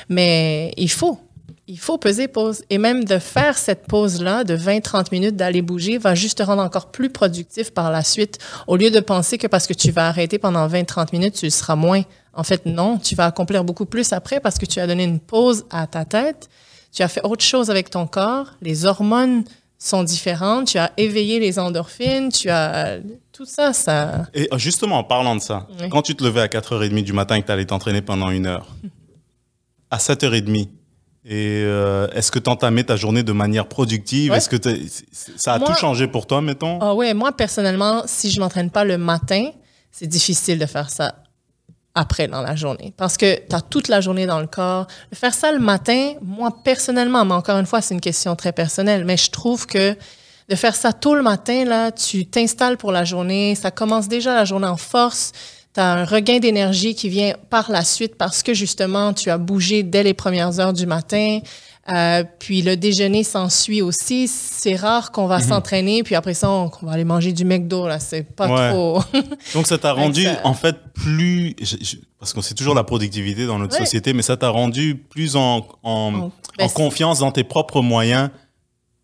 Mais il faut. Il faut peser pause. Et même de faire cette pause-là de 20-30 minutes, d'aller bouger, va juste te rendre encore plus productif par la suite. Au lieu de penser que parce que tu vas arrêter pendant 20-30 minutes, tu le seras moins. En fait, non, tu vas accomplir beaucoup plus après parce que tu as donné une pause à ta tête. Tu as fait autre chose avec ton corps. Les hormones sont différentes. Tu as éveillé les endorphines. Tu as tout ça, ça. Et euh, justement, en parlant de ça, Oui. quand tu te levais à 4h30 du matin et que tu allais t'entraîner pendant une heure, à 7h30, et euh, est-ce que tu entamais ta journée de manière productive? Ouais. Est-ce que ça a Moi- tout changé pour toi, mettons? Ah ouais, moi personnellement, si je m'entraîne pas le matin, c'est difficile de faire ça après dans la journée parce que tu as toute la journée dans le corps. Faire ça le matin, moi personnellement, mais encore une fois, c'est une question très personnelle, mais je trouve que de faire ça tôt le matin là, tu t'installes pour la journée, ça commence déjà la journée en force. Tu as un regain d'énergie qui vient par la suite parce que justement, tu as bougé dès les premières heures du matin. Euh, puis le déjeuner s'ensuit aussi. C'est rare qu'on va s'entraîner, puis après ça, on, va aller manger du McDo. Là, c'est pas Ouais. trop. Donc ça t'a rendu ça- en fait plus... je- je- parce qu'on sait toujours la productivité dans notre Ouais. société, mais ça t'a rendu plus en, en, En- en ben, confiance dans tes propres moyens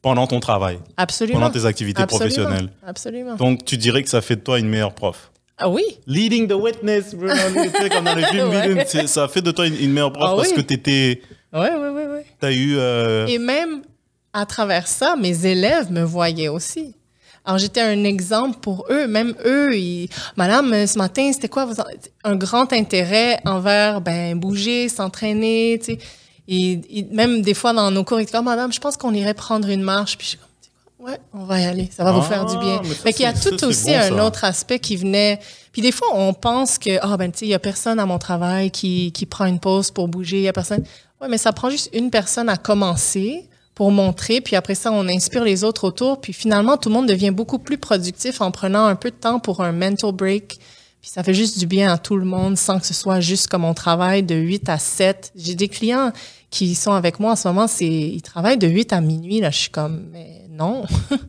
pendant ton travail, Absolument. pendant tes activités Absolument. professionnelles. Absolument. Donc tu dirais que ça fait de toi une meilleure prof Ah oui, Leading the witness, Bruno, tu comme dans Ouais. ça fait de toi une, une meilleure prof Ah parce oui. que t'étais, oui, oui, oui. oui. t'as eu. euh, Et même à travers ça, mes élèves me voyaient aussi. Alors, j'étais un exemple pour eux. Même eux, ils, Madame, ce matin, c'était quoi? Un grand intérêt envers ben, bouger, s'entraîner, tu sais. Et, et même des fois dans nos cours, ils étaient comme, Madame, je pense qu'on irait prendre une marche. Puis je suis comme? Ouais, on va y aller. Ça va vous Ah, faire du bien. mais ça, Mais qu'il y a tout ça, aussi bon, un ça. autre aspect qui venait. Puis des fois, on pense que, ah ben, tu sais, il y a personne à mon travail qui, qui prend une pause pour bouger. Il y a personne. Ouais, mais ça prend juste une personne à commencer pour montrer. Puis après ça, on inspire les autres autour. Puis finalement, tout le monde devient beaucoup plus productif en prenant un peu de temps pour un mental break. Puis ça fait juste du bien à tout le monde sans que ce soit juste comme on travaille de 8 à 7. J'ai des clients qui sont avec moi en ce moment, c'est ils travaillent de 8 à minuit. Là, je suis comme, mais non.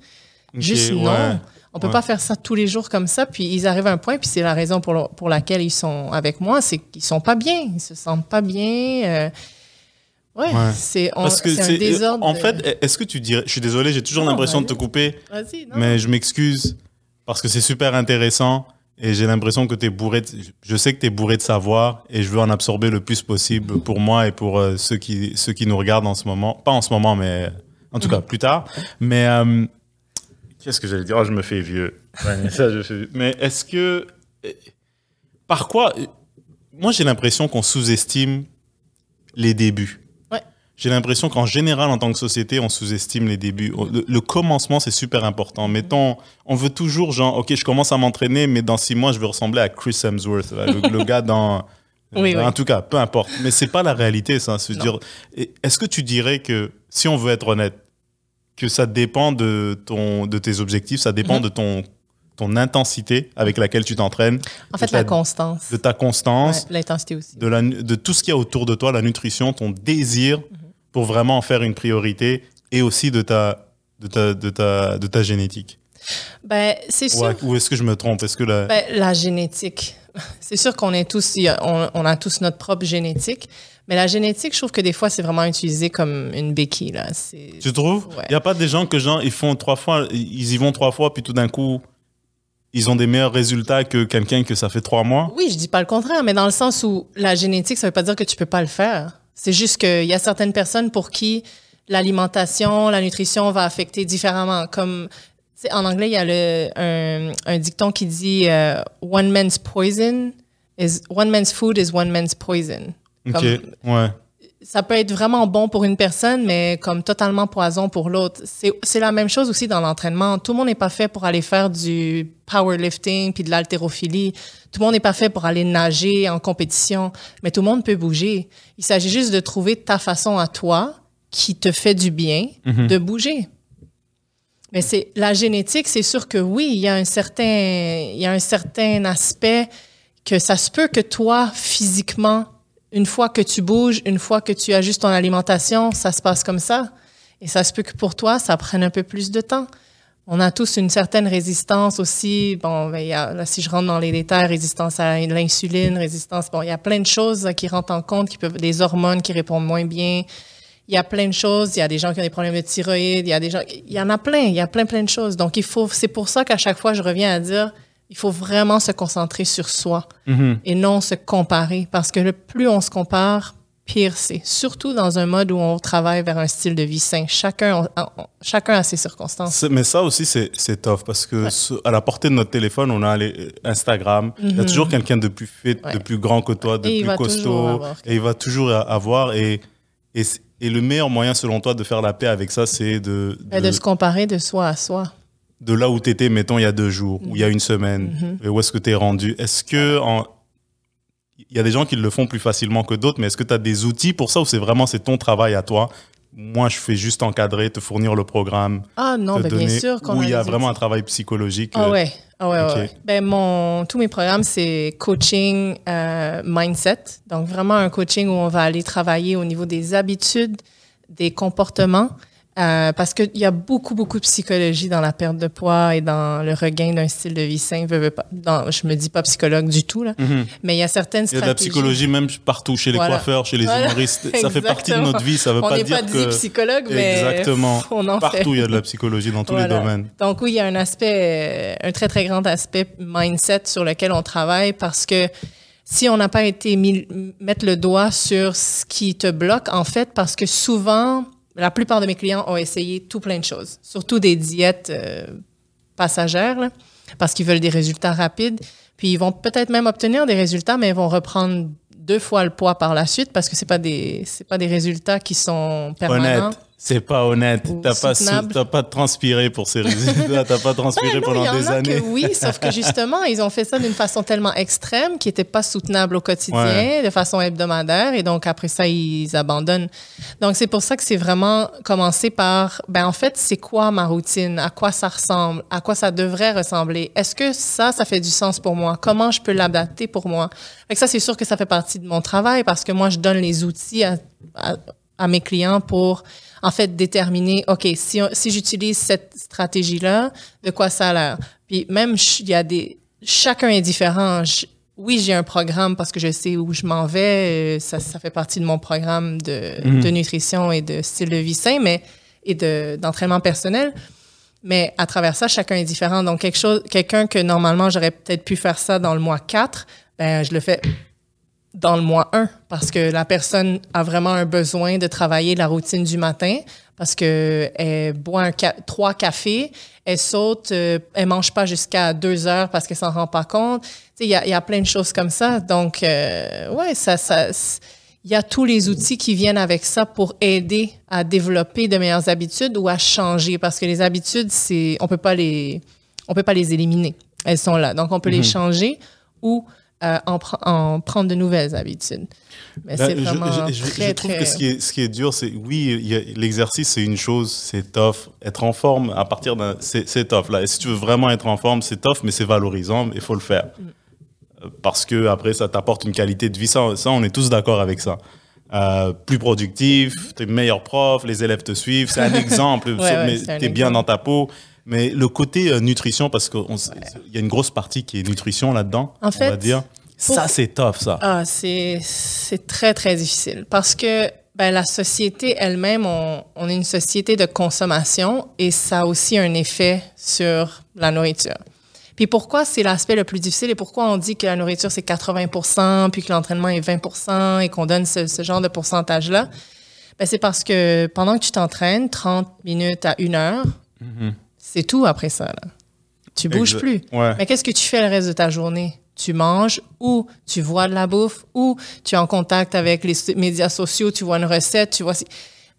Juste non. ouais. On peut Ouais. pas faire ça tous les jours comme ça. Puis ils arrivent à un point, puis c'est la raison pour, le- pour laquelle ils sont avec moi, c'est qu'ils sont pas bien. Ils se sentent pas bien. euh, ouais, Ouais. c'est c'est un désordre. En fait, est-ce que tu dirais. Je suis désolé, j'ai toujours l'impression de te couper, non. mais je m'excuse parce que c'est super intéressant et j'ai l'impression que tu es bourré. De, je sais que tu es bourré de savoir et je veux en absorber le plus possible pour moi et pour euh, ceux, qui, ceux qui nous regardent en ce moment. Pas en ce moment, mais en tout Mhm. cas plus tard. Mais. euh, Qu'est-ce que j'allais dire? Oh, Je me fais vieux. Ouais, ça, je me fais vieux. Mais est-ce que. Par quoi. Moi, j'ai l'impression qu'on sous-estime les débuts. J'ai l'impression qu'en général, en tant que société, on sous-estime les débuts. Le, le commencement, c'est super important. Mettons, on veut toujours, genre, OK, je commence à m'entraîner, mais dans six mois, je vais ressembler à Chris Hemsworth, là, le, le gars dans. Oui, en oui. tout cas, peu importe. Mais c'est pas la réalité, ça. Se dire, est-ce que tu dirais que, si on veut être honnête, que ça dépend de, ton, de tes objectifs, ça dépend Mhm. de ton, ton intensité avec laquelle tu t'entraînes, en fait, ta- la constance. de ta constance, Ouais, L'intensité aussi. de, la, de tout ce qu'il y a autour de toi, la nutrition, ton désir Mhm. Pour vraiment en faire une priorité et aussi de ta, de ta, de ta, de ta génétique. Ben, c'est sûr. Ouais, ou est-ce que je me trompe? Est-ce que la... Ben, la génétique. C'est sûr qu'on est tous, on, on a tous notre propre génétique, mais la génétique, je trouve que des fois, c'est vraiment utilisé comme une béquille. Là. Tu trouves? Il Ouais. n'y a pas des gens que genre, ils font trois fois, ils y vont trois fois, puis tout d'un coup, ils ont des meilleurs résultats que quelqu'un que ça fait trois mois? Oui, je dis pas le contraire, mais dans le sens où la génétique, ça veut pas dire que tu peux pas le faire. C'est juste qu'il y a certaines personnes pour qui l'alimentation, la nutrition va affecter différemment. Comme tu sais, en anglais, il y a le, un, un dicton qui dit euh, One man's poison is one man's food is one man's poison. Ouais. Ça peut être vraiment bon pour une personne, mais comme totalement poison pour l'autre. C'est c'est la même chose aussi dans l'entraînement. Tout le monde n'est pas fait pour aller faire du powerlifting puis de l'haltérophilie. Tout le monde n'est pas fait pour aller nager en compétition, mais tout le monde peut bouger. Il s'agit juste de trouver ta façon à toi qui te fait du bien Mhm. de bouger. Mais c'est la génétique, c'est sûr que oui, il y a un certain, il y a un certain aspect que ça se peut que toi, physiquement, une fois que tu bouges, une fois que tu ajustes ton alimentation, ça se passe comme ça. Et ça se peut que pour toi, ça prenne un peu plus de temps. On a tous une certaine résistance aussi. Bon, ben, y a, là, si je rentre dans les détails, résistance à l'insuline, résistance, bon, il y a plein de choses qui rentrent en compte, qui peuvent, des hormones qui répondent moins bien. Il y a plein de choses. Il y a des gens qui ont des problèmes de thyroïde. Il y a des gens, il y en a plein. Il y a plein, plein de choses. Donc, il faut, c'est pour ça qu'à chaque fois, je reviens à dire, il faut vraiment se concentrer sur soi Mhm. et non se comparer. Parce que le plus on se compare, pire c'est. Surtout dans un mode où on travaille vers un style de vie sain. Chacun, on- on- chacun a ses circonstances. Mais ça aussi, c'est c'est tough parce que ce- à la portée de notre téléphone, on a les- Instagram. Il y a toujours quelqu'un de plus fit, de plus grand que toi, de Et plus costaud. Et il va toujours avoir. Et, et, le meilleur moyen, selon toi, de faire la paix avec ça, c'est de, Et de, de se comparer de soi à soi. De là où tu étais, mettons, il y a deux jours, ou il y a Mhm. une semaine, et où est-ce que tu es rendu? Est-ce que. en- Il y a des gens qui le font plus facilement que d'autres, mais est-ce que tu as des outils pour ça ou c'est vraiment c'est ton travail à toi? Moi, je fais juste encadrer, te fournir le programme, Ah non, te ben donner. bien sûr où il y a vraiment un travail psychologique. Ah euh, ouais, ah ouais, ouais. Ben mon, tous mes programmes, c'est coaching euh, mindset. Donc vraiment un coaching où on va aller travailler au niveau des habitudes, des comportements. Euh, parce qu'il y a beaucoup, beaucoup de psychologie dans la perte de poids et dans le regain d'un style de vie sain. Veux, veux pas. Dans, je me dis pas psychologue du tout, là. mhm. mais il y a certaines Il y a de la stratégies. psychologie même partout, chez les Voilà. coiffeurs, chez les Voilà. humoristes. Ça fait partie de Exactement. notre vie. Ça veut On pas n'est dire pas que. psychologue, mais Exactement. on en fait. Partout, il y a de la psychologie dans tous les domaines. Donc oui, il y a un aspect, euh, un très très grand aspect mindset sur lequel on travaille parce que si on n'a pas été mis, mettre le doigt sur ce qui te bloque, en fait, parce que souvent, la plupart de mes clients ont essayé tout plein de choses, surtout des diètes euh, passagères, là, parce qu'ils veulent des résultats rapides. Puis ils vont peut-être même obtenir des résultats, mais ils vont reprendre deux fois le poids par la suite parce que c'est pas des c'est pas des résultats qui sont permanents. Honnête. C'est pas honnête. T'as pas, pas transpiré pour ces résultats. T'as pas transpiré Ben pendant y en des a années. que oui, sauf que justement, ils ont fait ça d'une façon tellement extrême qui n'était pas soutenable au quotidien, Ouais. de façon hebdomadaire, et donc après ça, ils abandonnent. Donc c'est pour ça que c'est vraiment commencer par, ben en fait, c'est quoi ma routine, à quoi ça ressemble, à quoi ça devrait ressembler? Est-ce que ça, ça fait du sens pour moi? Comment je peux l'adapter pour moi? Fait que ça, c'est sûr que ça fait partie de mon travail parce que moi, je donne les outils à, à- à mes clients pour en fait déterminer, OK, si, on- si j'utilise cette stratégie-là, de quoi ça a l'air? Puis même, il y a des... Chacun est différent. Je- oui, j'ai un programme parce que je sais où je m'en vais. euh, Ça, ça fait partie de mon programme de, de nutrition et de style de vie sain, mais et de, d'entraînement personnel. Mais à travers ça, chacun est différent. Donc, quelque chose, quelqu'un que normalement, j'aurais peut-être pu faire ça dans le mois 4, ben, je le fais dans le mois 1 parce que la personne a vraiment un besoin de travailler la routine du matin parce que elle boit un ca- trois cafés, elle saute, euh, elle mange pas jusqu'à deux heures parce qu'elle s'en rend pas compte. Tu sais, Il y a, y a plein de choses comme ça. Donc, euh, ouais, ça, ça, il y a tous les outils qui viennent avec ça pour aider à développer de meilleures habitudes ou à changer parce que les habitudes, c'est, on peut pas les, on peut pas les éliminer. Elles sont là. Donc, on peut les changer ou euh, en, pr- en prendre de nouvelles habitudes. Mais Là, c'est vraiment je, je- je très, trouve très... que ce qui est, ce qui est dur, c'est oui, l'exercice c'est une chose, c'est tough. Être en forme à partir d'un, c'est tough là. Et si tu veux vraiment être en forme, c'est tough, mais c'est valorisant. Il faut le faire Euh, parce que après ça t'apporte une qualité de vie. Ça, ça on est tous d'accord avec ça. Euh, plus productif, t'es meilleur prof, les élèves te suivent. C'est un exemple, Ouais, ouais, mais t'es bien dans ta peau. Mais le côté euh, nutrition, parce qu'il y a une grosse partie qui est nutrition là-dedans, En on va dire. pour- Ça, c'est tough, ça. Ah, c'est c'est très, très difficile parce que ben, la société elle-même, on, on est une société de consommation et ça a aussi un effet sur la nourriture. Puis pourquoi c'est l'aspect le plus difficile et pourquoi on dit que la nourriture c'est 80% puis que l'entraînement est 20 et qu'on donne ce, ce genre de pourcentage-là? Ben, c'est parce que pendant que tu t'entraînes, 30 minutes à une heure, c'est tout après ça. Là. Tu bouges plus. Ouais. Mais qu'est-ce que tu fais le reste de ta journée? Tu manges ou tu vois de la bouffe ou tu es en contact avec les médias sociaux, tu vois une recette, tu vois si-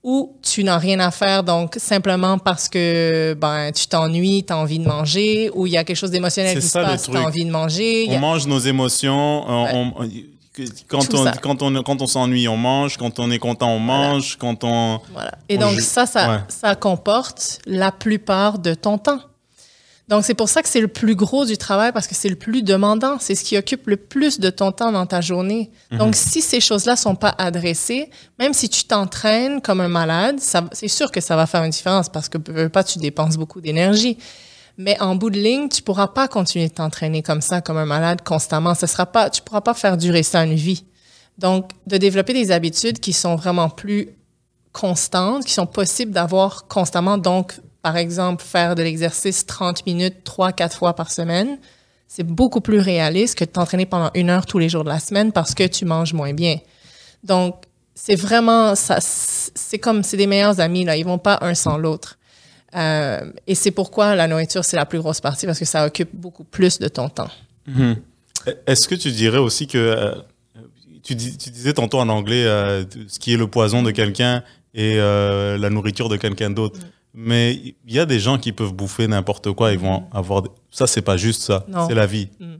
ou tu n'as rien à faire donc simplement parce que ben tu t'ennuies, tu as envie de manger ou il y a quelque chose d'émotionnel qui se passe, tu as envie de manger. On a- mange nos émotions. Ouais. on- quand, on, quand, on, quand on s'ennuie, on mange. Quand on est content, on mange. Quand on. Voilà. Et On donc, ça, ça, ouais. ça comporte la plupart de ton temps. Donc, c'est pour ça que c'est le plus gros du travail parce que c'est le plus demandant. C'est ce qui occupe le plus de ton temps dans ta journée. Mhm. Donc, si ces choses-là sont pas adressées, même si tu t'entraînes comme un malade, c'est sûr que ça va faire une différence parce que pas, tu dépenses beaucoup d'énergie. Mais en bout de ligne, tu pourras pas continuer de t'entraîner comme ça, comme un malade constamment. Ce sera pas, tu pourras pas faire durer ça une vie. Donc, de développer des habitudes qui sont vraiment plus constantes, qui sont possibles d'avoir constamment. Donc, par exemple, faire de l'exercice 30 minutes, 3-4 fois par semaine, c'est beaucoup plus réaliste que de t'entraîner pendant une heure tous les jours de la semaine parce que tu manges moins bien. Donc, c'est vraiment, ça, c'est comme, c'est des meilleurs amis, là. Ils vont pas un sans l'autre. Euh, et c'est pourquoi la nourriture, c'est la plus grosse partie parce que ça occupe beaucoup plus de ton temps. Est-ce que tu dirais aussi que. euh, tu, dis- tu disais tantôt en anglais euh, ce qui est le poison de quelqu'un et la nourriture de quelqu'un d'autre. Mm. Mais il y a des gens qui peuvent bouffer n'importe quoi. Ils vont avoir. des- Ça, c'est pas juste ça. C'est la vie. Mm.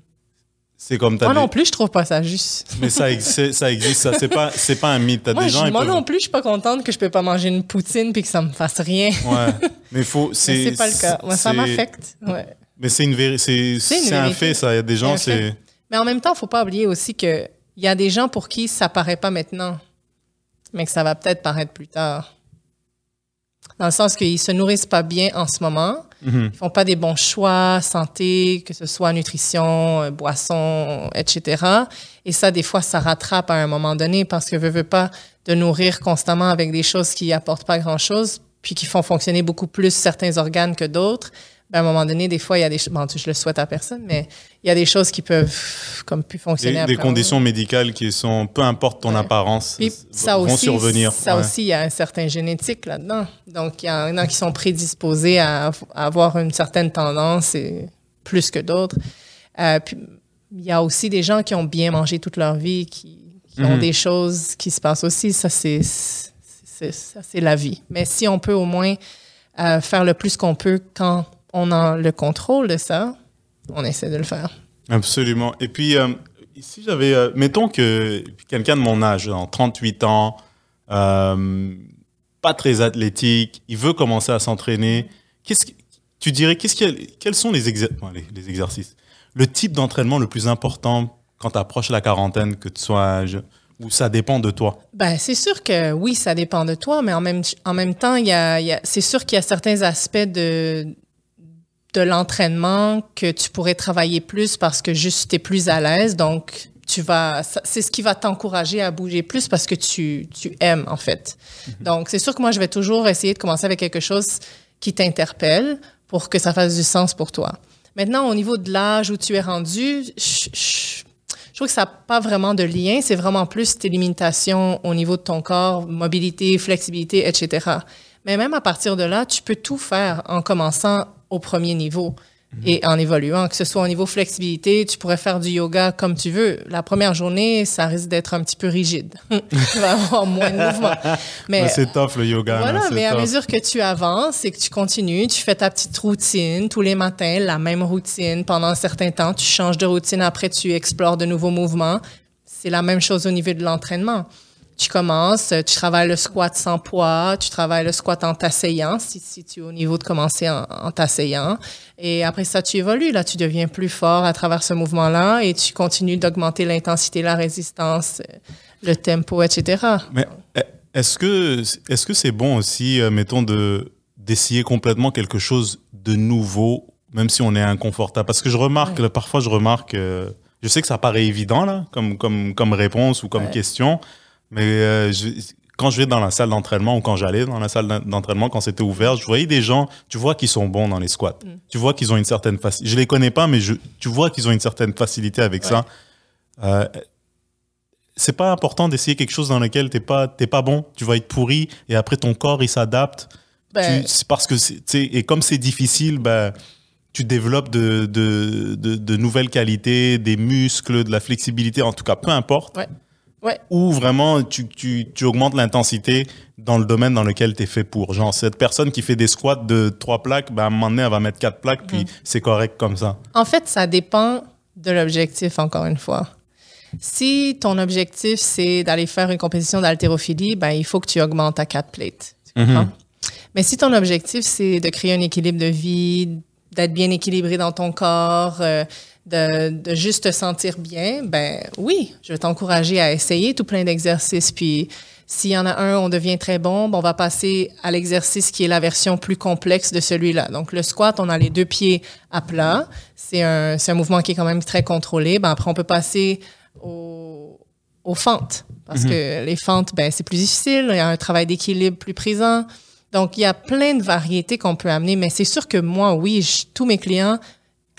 C'est comme Moi des- non plus, je trouve pas ça juste. Mais ça, ex- c'est- ça existe. Ça, c'est pas, c'est pas un mythe. T'as Moi, des gens. moi peuvent- non plus, je suis pas contente que je peux pas manger une poutine puis que ça me fasse rien. Ouais. Mais faut. C'est c'est pas le cas. Moi, ça m'affecte. Ouais. Mais c'est une véri- c'est un vérité. fait ça. Il y a des gens c'est Mais en même temps, faut pas oublier aussi que il y a des gens pour qui ça paraît pas maintenant, mais que ça va peut-être paraître plus tard. Dans le sens qu'ils se nourrissent pas bien en ce moment, Mhm. ils font pas des bons choix santé, que ce soit nutrition, euh, boisson, etc. Et ça, des fois, ça rattrape à un moment donné parce que veux, veux pas de nourrir constamment avec des choses qui apportent pas grand-chose, puis qui font fonctionner beaucoup plus certains organes que d'autres. Ben, à un moment donné, des fois, il y a des choses, bon, je le souhaite à personne, mais il y a des choses qui peuvent comme plus fonctionner des, des conditions médicales qui sont peu importe ton Ouais. apparence Puis ça vont aussi, survenir. ça Ouais. aussi, il y a un certain génétique là-dedans. Donc, il y en a qui sont prédisposés à, à avoir une certaine tendance, et plus que d'autres. Euh, puis, il y a aussi des gens qui ont bien mangé toute leur vie, qui, qui ont Mhm. des choses qui se passent aussi. Ça, c'est ça, c'est la vie. Mais si on peut au moins euh, faire le plus qu'on peut quand on a le contrôle de ça, on essaie de le faire. Absolument. Et puis, euh, ici, j'avais, euh, mettons que quelqu'un de mon âge, en 38 ans, euh, pas très athlétique, il veut commencer à s'entraîner. Qu'est-ce que, tu dirais, qu'est-ce quels sont les, exer- bon, les, les exercices? Le type d'entraînement le plus important quand tu approches la quarantaine, que tu sois âge, ou ça dépend de toi? Ben, c'est sûr que oui, ça dépend de toi, mais en même, en même temps, il y a, il y a- c'est sûr qu'il y a certains aspects de, de l'entraînement que tu pourrais travailler plus parce que juste tu es plus à l'aise. Donc, tu vas, c'est ce qui va t'encourager à bouger plus parce que tu, tu aimes, en fait. Donc, c'est sûr que moi, je vais toujours essayer de commencer avec quelque chose qui t'interpelle pour que ça fasse du sens pour toi. Maintenant, au niveau de l'âge où tu es rendu, je, je- je trouve que ça n'a pas vraiment de lien. C'est vraiment plus tes limitations au niveau de ton corps, mobilité, flexibilité, etc. Mais même à partir de là, tu peux tout faire en commençant au premier niveau et en évoluant, que ce soit au niveau flexibilité, tu pourrais faire du yoga comme tu veux. La première journée, ça risque d'être un petit peu rigide. tu vas avoir moins de mouvement. Mais C'est tough le yoga. voilà, mais à mesure que tu avances et que tu continues, tu fais ta petite routine tous les matins, la même routine pendant un certain temps, tu changes de routine, après tu explores de nouveaux mouvements. C'est la même chose au niveau de l'entraînement. Tu commences, tu travailles le squat sans poids, tu travailles le squat en t'asseyant, si, si tu es au niveau de commencer en, en t'asseyant. Et après ça, tu évolues. Là, tu deviens plus fort à travers ce mouvement-là et tu continues d'augmenter l'intensité, la résistance, le tempo, etc. Mais eh, est-ce que est-ce que c'est bon aussi, euh, mettons, de d'essayer complètement quelque chose de nouveau, même si on est inconfortable? Parce que je remarque, là, parfois, je remarque, euh, je sais que ça paraît évident là, comme comme comme réponse ou comme Ouais. question, mais euh, je- quand je vais dans la salle d'entraînement ou quand j'allais dans la salle d'en- d'entraînement quand c'était ouvert, je voyais des gens, tu vois qu'ils sont bons dans les squats. Mm. Tu vois qu'ils ont une certaine facilité. Je les connais pas, mais je, tu vois qu'ils ont une certaine facilité avec Ouais. ça. Euh, c'est pas important d'essayer quelque chose dans lequel t'es pas t'es pas bon tu vas être pourri et après ton corps il s'adapte Ben, c'est parce que et comme c'est difficile ben tu développes de, de, de, de nouvelles qualités des muscles de la flexibilité en tout cas peu importe Ouais. Ouais. ou vraiment tu, tu, tu augmentes l'intensité dans le domaine dans lequel tu es fait pour genre cette personne qui fait des squats de trois plaques ben à un moment donné elle va mettre quatre plaques puis c'est correct comme ça En fait, ça dépend de l'objectif, encore une fois. Si ton objectif, c'est d'aller faire une compétition d'haltérophilie, ben, il faut que tu augmentes à quatre plates. Tu comprends? Mais si ton objectif, c'est de créer un équilibre de vie, d'être bien équilibré dans ton corps, euh, de, de juste te sentir bien, ben oui, je vais t'encourager à essayer tout plein d'exercices. Puis s'il y en a un, on devient très bon, ben, on va passer à l'exercice qui est la version plus complexe de celui-là. Donc le squat, on a les deux pieds à plat. C'est un, un mouvement qui est quand même très contrôlé. Ben, après, on peut passer au, aux fentes. Parce que les fentes, ben, c'est plus difficile. Il y a un travail d'équilibre plus présent. Donc, il y a plein de variétés qu'on peut amener. Mais c'est sûr que moi, oui, je- tous mes clients,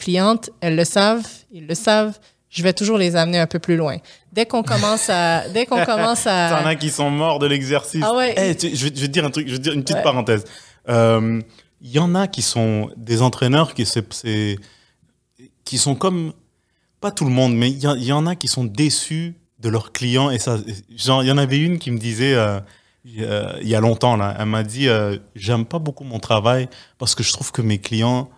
clientes, elles le savent, ils le savent. Je vais toujours les amener un peu plus loin. Dès qu'on commence à, dès qu'on commence T'en à, as qui sont morts de l'exercice. Ah ouais. Eh, tu- je, vais, je vais te dire un truc, je vais te dire une petite Ouais. parenthèse. Euh, Il y en a qui sont des entraîneurs qui, c'est, c'est- qui sont comme, pas tout le monde, mais il y, en a qui sont déçus de leurs clients. Et ça, genre, il y en avait une qui me disait, euh, il y a- il y a longtemps, là, elle m'a dit, euh, j'aime pas beaucoup mon travail parce que je trouve que mes clients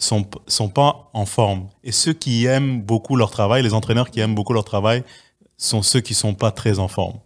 sont, sont pas en forme. Et ceux qui aiment beaucoup leur travail, les entraîneurs qui aiment beaucoup leur travail, sont ceux qui sont pas très en forme.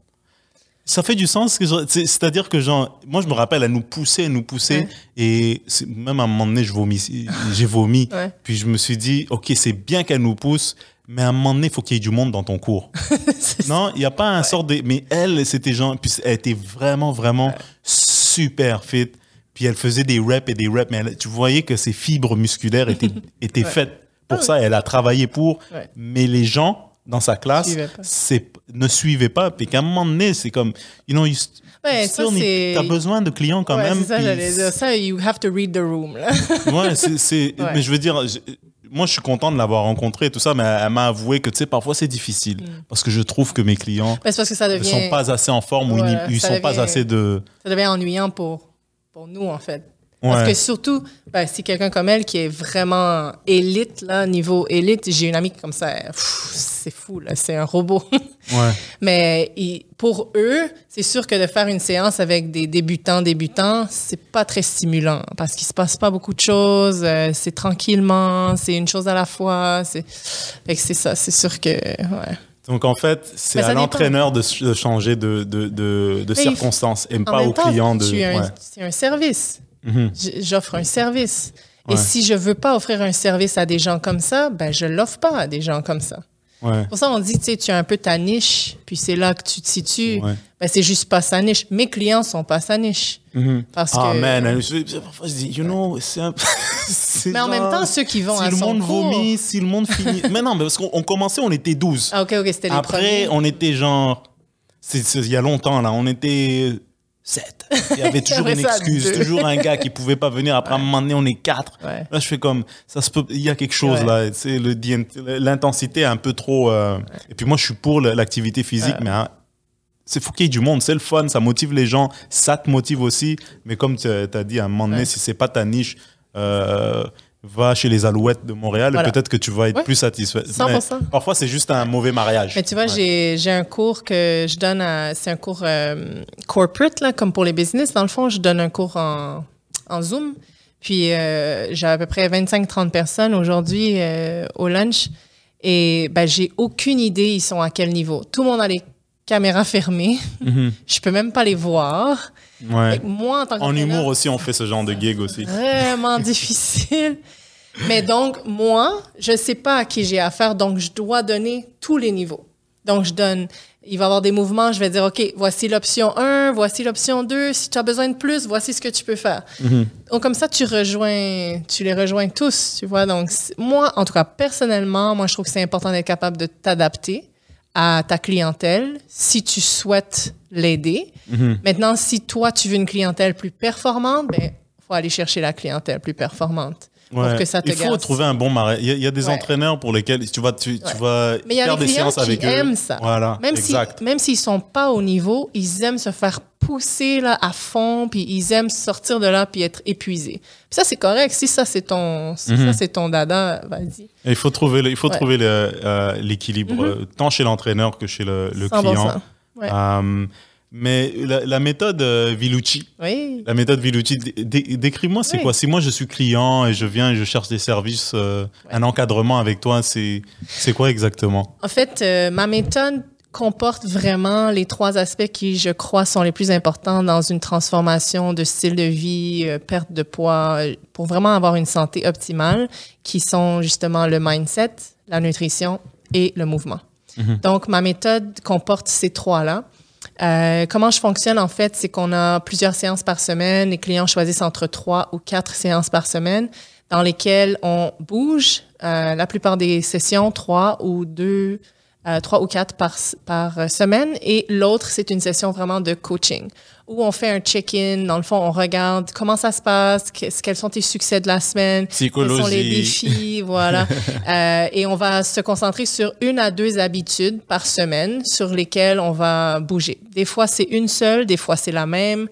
Ça fait du sens, c'est-à-dire que genre, moi je me rappelle, elle nous poussait, elle nous poussait, Ouais. et même à un moment donné, je vomis, j'ai vomi. Ouais. Puis je me suis dit, ok, c'est bien qu'elle nous pousse, mais à un moment donné, il faut qu'il y ait du monde dans ton cours. Non, il n'y a pas un sort de. Mais elle, c'était genre, puis elle était vraiment, vraiment super fit. Puis elle faisait des reps et des reps, mais elle- tu voyais que ses fibres musculaires étaient, étaient Ouais. faites pour ça. Elle a travaillé pour, Ouais. mais les gens dans sa classe c'est, ne suivaient pas. Puis qu'à un moment donné, c'est comme, you know, you, Ouais, ça, t'as besoin de clients quand Ouais, même. ça, puis. Ça, you have to read the room. Là. Ouais, c'est, c'est- Ouais. mais je veux dire, je- moi, je suis content de l'avoir rencontré et tout ça, mais elle m'a avoué que, tu sais, parfois c'est difficile Mm. parce que je trouve que mes clients ne devient, sont pas assez en forme ou ils- ça sont pas assez de. ça devient ennuyant pour, pour nous, en fait. Parce que surtout, ben, si quelqu'un comme elle qui est vraiment élite, là, niveau élite, j'ai une amie comme ça, c'est fou, là, c'est un robot. Ouais. Mais il- pour eux, c'est sûr que de faire une séance avec des débutants, débutants, c'est pas très stimulant parce qu'il se passe pas beaucoup de choses, euh, c'est tranquillement, c'est une chose à la fois. C'est ça, c'est sûr que. Ouais. Donc en fait, c'est ça à l'entraîneur de, ch- de changer de, de, de, circonstances et pas au client de. ouais. C'est un service. Mhm. J'offre un service. Ouais. Et si je veux pas offrir un service à des gens comme ça, ben je l'offre pas à des gens comme ça. Ouais. Pour ça, on dit, tu sais, tu as un peu ta niche, puis c'est là que tu te situes. Ouais. Ben, c'est juste pas sa niche. Mes clients sont pas sa niche. Mhm. Parce Ah que... man, parfois je dis, you know, c'est un. c'est Mais en même temps, ceux qui vont si à le son monde cours- vomit, si le monde finit. mais non, mais parce qu'on on commençait, on était 12. Ah, OK, OK, c'était les Après, premiers. on était genre. c'est c'est- Il y a longtemps, là, on était 7. Il y avait toujours une excuse, toujours un gars qui pouvait pas venir. Après, à un moment donné, on est 4. Ouais. Là, je fais comme. Ça se peut. Il y a quelque chose, Ouais. là. C'est le DNT L'intensité est un peu trop. euh, Et puis moi, je suis pour l'activité physique, mais. hein, c'est faut qu'il y ait du monde, c'est le fun, ça motive les gens, ça te motive aussi. Mais comme tu as dit, à un moment donné, Ouais. si c'est pas ta niche, euh, va chez les Alouettes de Montréal Voilà. et peut-être que tu vas être Ouais. plus satisfait. 100%. Mais parfois, c'est juste un mauvais mariage. Mais tu vois, Ouais. j'ai, j'ai un cours que je donne. C'est un cours euh, corporate, là, comme pour les business. Dans le fond, je donne un cours en, en Zoom. Puis euh, j'ai à peu près 25-30 personnes aujourd'hui euh, au lunch. Et ben, j'ai aucune idée, ils sont à quel niveau. Tout le monde a les caméras fermées. Mhm. Je peux même pas les voir. Ouais. Moi, en tant En qu'entraîneur, humour aussi, on fait ce genre de gig aussi. vraiment difficile. Mais donc, moi, je sais pas à qui j'ai affaire, donc je dois donner tous les niveaux. Donc, je donne, il va y avoir des mouvements, je vais dire, OK, voici l'option 1, voici l'option 2, si tu as besoin de plus, voici ce que tu peux faire. Donc, comme ça, tu rejoins, tu les rejoins tous, tu vois. Donc, moi, en tout cas, personnellement, moi, je trouve que c'est important d'être capable de t'adapter à ta clientèle si tu souhaites l'aider. Maintenant, si toi, tu veux une clientèle plus performante, ben, faut aller chercher la clientèle plus performante Ouais. pour que ça te Il faut garde. trouver un bon mariage. Il y a, il y a des Ouais. entraîneurs pour lesquels tu vas, tu, tu Ouais. vas Mais il y a faire des des clients séances qui avec eux. aiment ça. Voilà, Même si, exact. même s'ils sont pas au niveau, ils aiment se faire pousser là à fond, puis ils aiment sortir de là puis être épuisés. Puis ça c'est correct. Si ça c'est ton, si Mhm. ça c'est ton dada, vas-y. Il faut trouver, le- il faut Ouais. trouver euh, l'équilibre, Mhm. euh, tant chez l'entraîneur que chez le, le 100%. client. Ouais. Euh, mais la, la méthode euh, Vilucci, Oui. la méthode dé- décris-moi c'est Oui. quoi? Si moi je suis client et je viens et je cherche des services, euh, un encadrement avec toi, c'est c'est quoi exactement? En fait, euh, ma méthode comporte vraiment les trois aspects qui, je crois, sont les plus importants dans une transformation de style de vie, euh, perte de poids, euh, pour vraiment avoir une santé optimale, qui sont justement le mindset, la nutrition et le mouvement. Donc, ma méthode comporte ces trois-là. Euh, comment je fonctionne, en fait, c'est qu'on a plusieurs séances par semaine. Les clients choisissent entre trois ou quatre séances par semaine dans lesquelles on bouge. Euh, la plupart des sessions, trois ou deux, euh, trois ou quatre par, par semaine. Et l'autre, c'est une session vraiment de coaching où on fait un check-in. Dans le fond, on regarde comment ça se passe, qu'est- quels sont tes succès de la semaine, quels sont les défis, voilà. Euh, et on va se concentrer sur une à deux habitudes par semaine sur lesquelles on va bouger. Des fois, c'est une seule, des fois, c'est la même.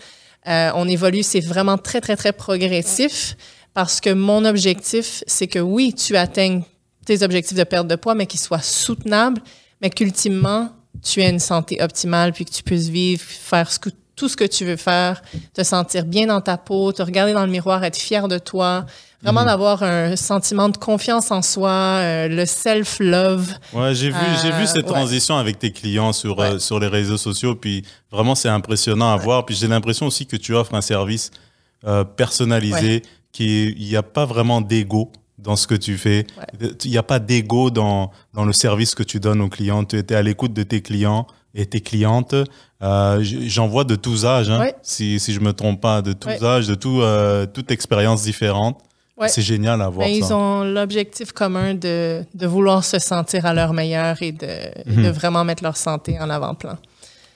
Euh, on évolue, c'est vraiment très, très, très progressif parce que mon objectif, c'est que oui, tu atteignes tes objectifs de perte de poids, mais qu'ils soient soutenables, mais qu'ultimement, tu aies une santé optimale, puis que tu puisses vivre, faire ce que- tout ce que tu veux faire, te sentir bien dans ta peau, te regarder dans le miroir, être fier de toi, vraiment d'avoir un sentiment de confiance en soi, euh, le self-love. Ouais, j'ai vu, j'ai vu Euh, cette ouais. transition avec tes clients sur, Ouais. euh, sur les réseaux sociaux, puis vraiment c'est impressionnant à voir. Puis j'ai l'impression aussi que tu offres un service euh, personnalisé, qui il n'y a pas vraiment d'ego dans ce que tu fais. Il n'y a pas d'ego dans, dans le service que tu donnes aux clients. Tu étais à l'écoute de tes clients et tes clientes. Euh, J'en vois de tous âges, hein, Ouais. si, si je me trompe pas, de tous Ouais. âges, de tout, euh, toute expérience différente. Ouais. C'est génial à voir Ben, ils ont l'objectif commun de, de vouloir se sentir à leur meilleur et de, Mhm. de vraiment mettre leur santé en avant-plan.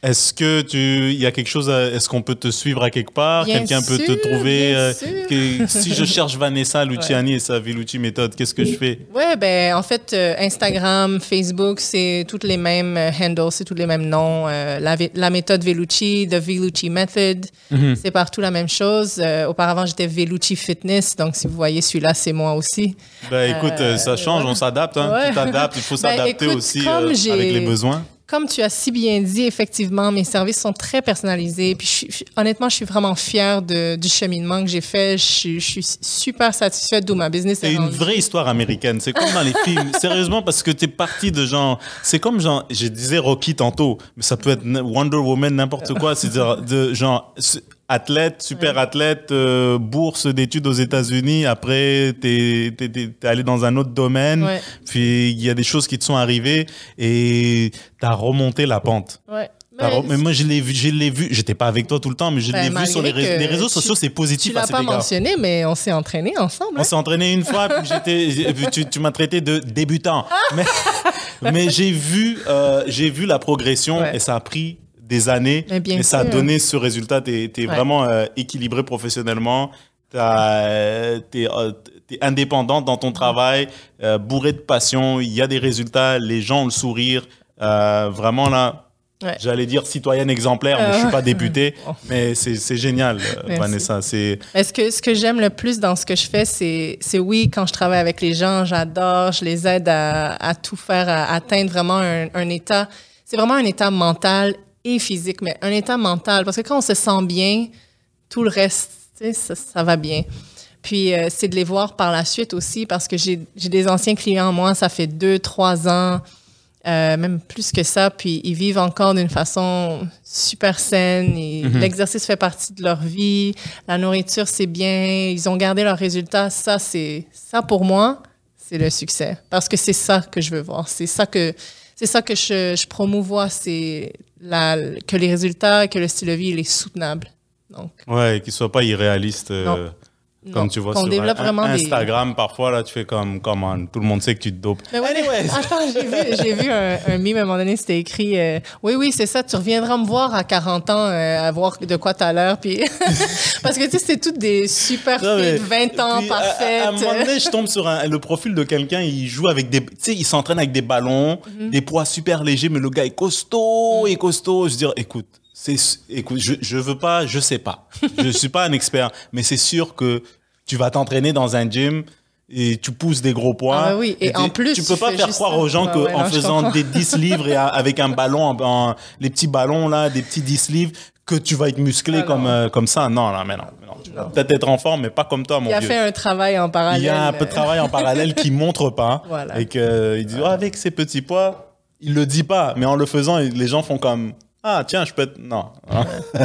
Est-ce que tu, il y a quelque chose, est-ce qu'on peut te suivre à quelque part? Quelqu'un peut te trouver, bien euh, sûr. que- si je cherche Vanessa Luciani et sa Velucci méthode, qu'est-ce que je fais? Ouais, ben en fait, euh, Instagram, Facebook, c'est toutes les mêmes euh, handles, c'est tous les mêmes noms. Euh, la, la méthode Velucci, The Velucci Method, Mhm. c'est partout la même chose. Euh, auparavant, j'étais Velucci Fitness, donc si vous voyez celui-là, c'est moi aussi. Ben, écoute, ça change, on s'adapte, hein. Ouais. Tu t'adaptes, il faut Ben, s'adapter aussi avec les besoins. Comme tu as si bien dit, effectivement, mes services sont très personnalisés. Puis je honnêtement, je suis vraiment fière de, du cheminement que j'ai fait. Je, suis- je suis super satisfaite d'où ma business C'est est une rendue. vraie histoire américaine. C'est comme dans les films. Sérieusement, parce que t'es parti de genre. C'est comme genre. Je disais Rocky tantôt, mais ça peut être Wonder Woman, n'importe quoi. C'est de, de genre. Athlète, super athlète, euh, bourse d'études aux États-Unis. Après, t'es t'es- t'es- t'es allé dans un autre domaine. Ouais. Puis il y a des choses qui te sont arrivées et t'as remonté la pente. Ouais. Mais moi, je l'ai vu, je l'ai vu. J'étais pas avec toi tout le temps, mais je Ben, l'ai vu sur les, réseaux tu- sociaux. C'est tu positif à l'as pas mentionné, mais on s'est entraînés ensemble. On hein. s'est entraîné une fois, puis j'étais, tu, tu m'as traité de débutant. Mais, mais j'ai vu, euh, j'ai vu la progression Ouais. et ça a pris des années, Mais ça a donné ce résultat. Tu es, Ouais. vraiment euh, équilibré professionnellement, tu es, indépendante dans ton travail, euh, bourré de passion, il y a des résultats, les gens ont le sourire. Euh, vraiment là, Ouais. j'allais dire citoyenne exemplaire, mais je suis Euh. pas députée, mais c'est génial, euh. Vanessa. C'est Est-ce que ce que j'aime le plus dans ce que je fais, c'est, c'est oui, quand je travaille avec les gens, j'adore, je les aide à, à tout faire, à atteindre vraiment un, un état. C'est vraiment un état mental et physique, mais un état mental. Parce que quand on se sent bien, tout le reste, ça, ça va bien. Puis euh, c'est de les voir par la suite aussi, parce que j'ai, des anciens clients, moi, ça fait deux, trois ans, euh, même plus que ça, puis ils vivent encore d'une façon super saine. et L'exercice fait partie de leur vie, la nourriture c'est bien, ils ont gardé leurs résultats. Ça, c'est ça pour moi, c'est le succès, parce que c'est ça que je veux voir. C'est ça que c'est ça que je, je promouvois, c'est la, que les résultats, que le style de vie il est soutenable. Donc, ouais, qu'il soit pas irréaliste. euh. Comme non, tu vois sur développe vraiment des- Instagram, parfois, là, tu fais comme, comment, tout le monde sait que tu te dopes. Mais ouais, Attends, j'ai vu, j'ai vu un, un meme à un moment donné, c'était écrit euh, Oui, oui, c'est ça, tu reviendras me voir à 40 ans, euh, à voir de quoi t'as l'air. Puis... Parce que tu sais, c'est toutes des super Non, filles, 20 ans, puis, à- parfaites. À, un moment donné, je tombe sur un- le profil de quelqu'un, il joue avec des. Tu sais, il s'entraîne avec des ballons, Mhm. des poids super légers, mais le gars est costaud, et costaud. Je veux dire, écoute, c'est, écoute je, je veux pas, je sais pas. je suis pas un expert, mais c'est sûr que tu vas t'entraîner dans un gym. Et tu pousses des gros poids. Ah bah oui, et tu- en plus, tu peux pas faire croire aux gens Ouais, que ouais, en non, je faisant des 10 livres et avec un ballon, en- en- les petits ballons là, des petits 10 livres, que tu vas être musclé Ah comme, euh, comme ça. Non, non, mais non. Tu vas peut-être être en forme, mais pas comme toi, mon Il a vieux. fait un travail en parallèle. Il y a un peu de euh, travail en parallèle qui montre pas. Voilà. Et qu'il dit, Ah, avec ses petits poids, il le dit pas. Mais en le faisant, les gens font comme, ah, tiens, je peux être. Non.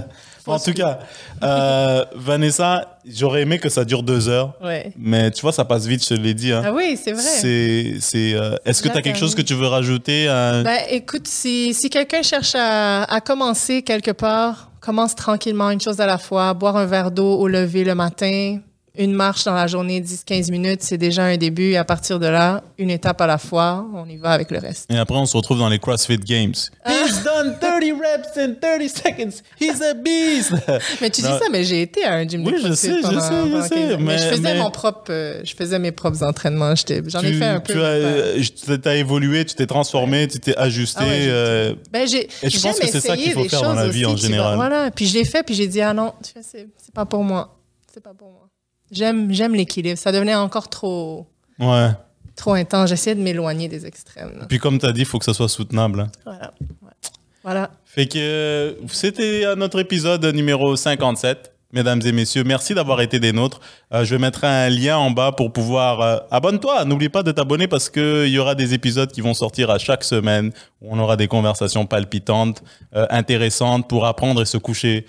En tout cas, euh, Vanessa, j'aurais aimé que ça dure deux heures. Ouais. Mais tu vois, ça passe vite, je te l'ai dit. hein. Ah oui, c'est vrai. C'est, c'est, euh, est-ce que tu as quelque chose que tu veux rajouter à- Ben, écoute, si, si quelqu'un cherche à, à commencer quelque part, commence tranquillement, une chose à la fois, boire un verre d'eau au lever le matin, une marche dans la journée, 10-15 minutes, c'est déjà un début. Et à partir de là, une étape à la fois, on y va avec le reste. Et après, on se retrouve dans les CrossFit Games. Ah. He's done 30 reps in 30 seconds. He's a beast. Mais tu dis Non. ça, mais j'ai été à un gym Oui, de je CrossFit sais, je pendant- sais, je pendant sais, 15 ans. mais- je faisais mais- mon propre, euh, je faisais mes propres entraînements. J'en ai fait un peu. Tu as, euh, as évolué, tu t'es transformé, tu t'es ajusté. Ah ouais, euh, Ben, Et je pense que c'est ça qu'il faut faire dans la vie en aussi, général. vois. Voilà, puis je l'ai fait, puis j'ai dit ah non, sais, c'est pas pour moi, c'est pas pour moi. J'aime, j'aime l'équilibre. Ça devenait encore trop, ouais. trop intense. J'essayais de m'éloigner des extrêmes. là. Puis comme tu as dit, il faut que ça soit soutenable. hein. Voilà, ouais. voilà. Fait que c'était notre épisode numéro 57. Mesdames et messieurs, merci d'avoir été des nôtres. Euh, je mettre un lien en bas pour pouvoir... euh, abonne-toi, n'oublie pas de t'abonner parce qu'il y aura des épisodes qui vont sortir à chaque semaine où on aura des conversations palpitantes, euh, intéressantes pour apprendre et se coucher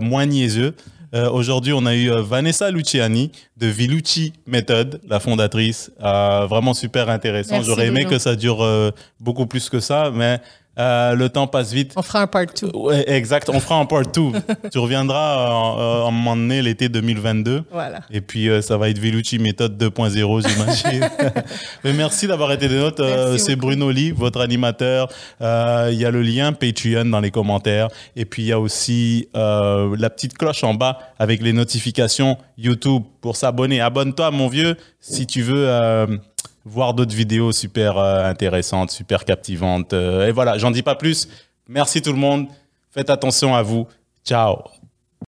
moins niaiseux. Euh, Aujourd'hui, on a eu euh, Vanessa Luciani de Vilucci Method, la fondatrice. Euh, vraiment super intéressant. J'aurais aimé que ça dure euh, beaucoup plus que ça, mais Euh, le temps passe vite. On fera un part 2. Ouais, exact. On fera un part 2. tu reviendras euh, à un moment donné l'été 2022. Voilà. Et puis, euh, ça va être Velucci méthode 2.0, j'imagine. Mais merci d'avoir été des nôtres. Euh, C'est. Bruno Lee, votre animateur. Il y a le lien Patreon dans les commentaires. Et puis, il y a aussi la petite cloche en bas avec les notifications YouTube pour s'abonner. Abonne-toi, mon vieux, si tu veux voir d'autres vidéos super euh, intéressantes, super captivantes. Euh, et voilà, j'en dis pas plus. Merci tout le monde. Faites attention à vous. Ciao.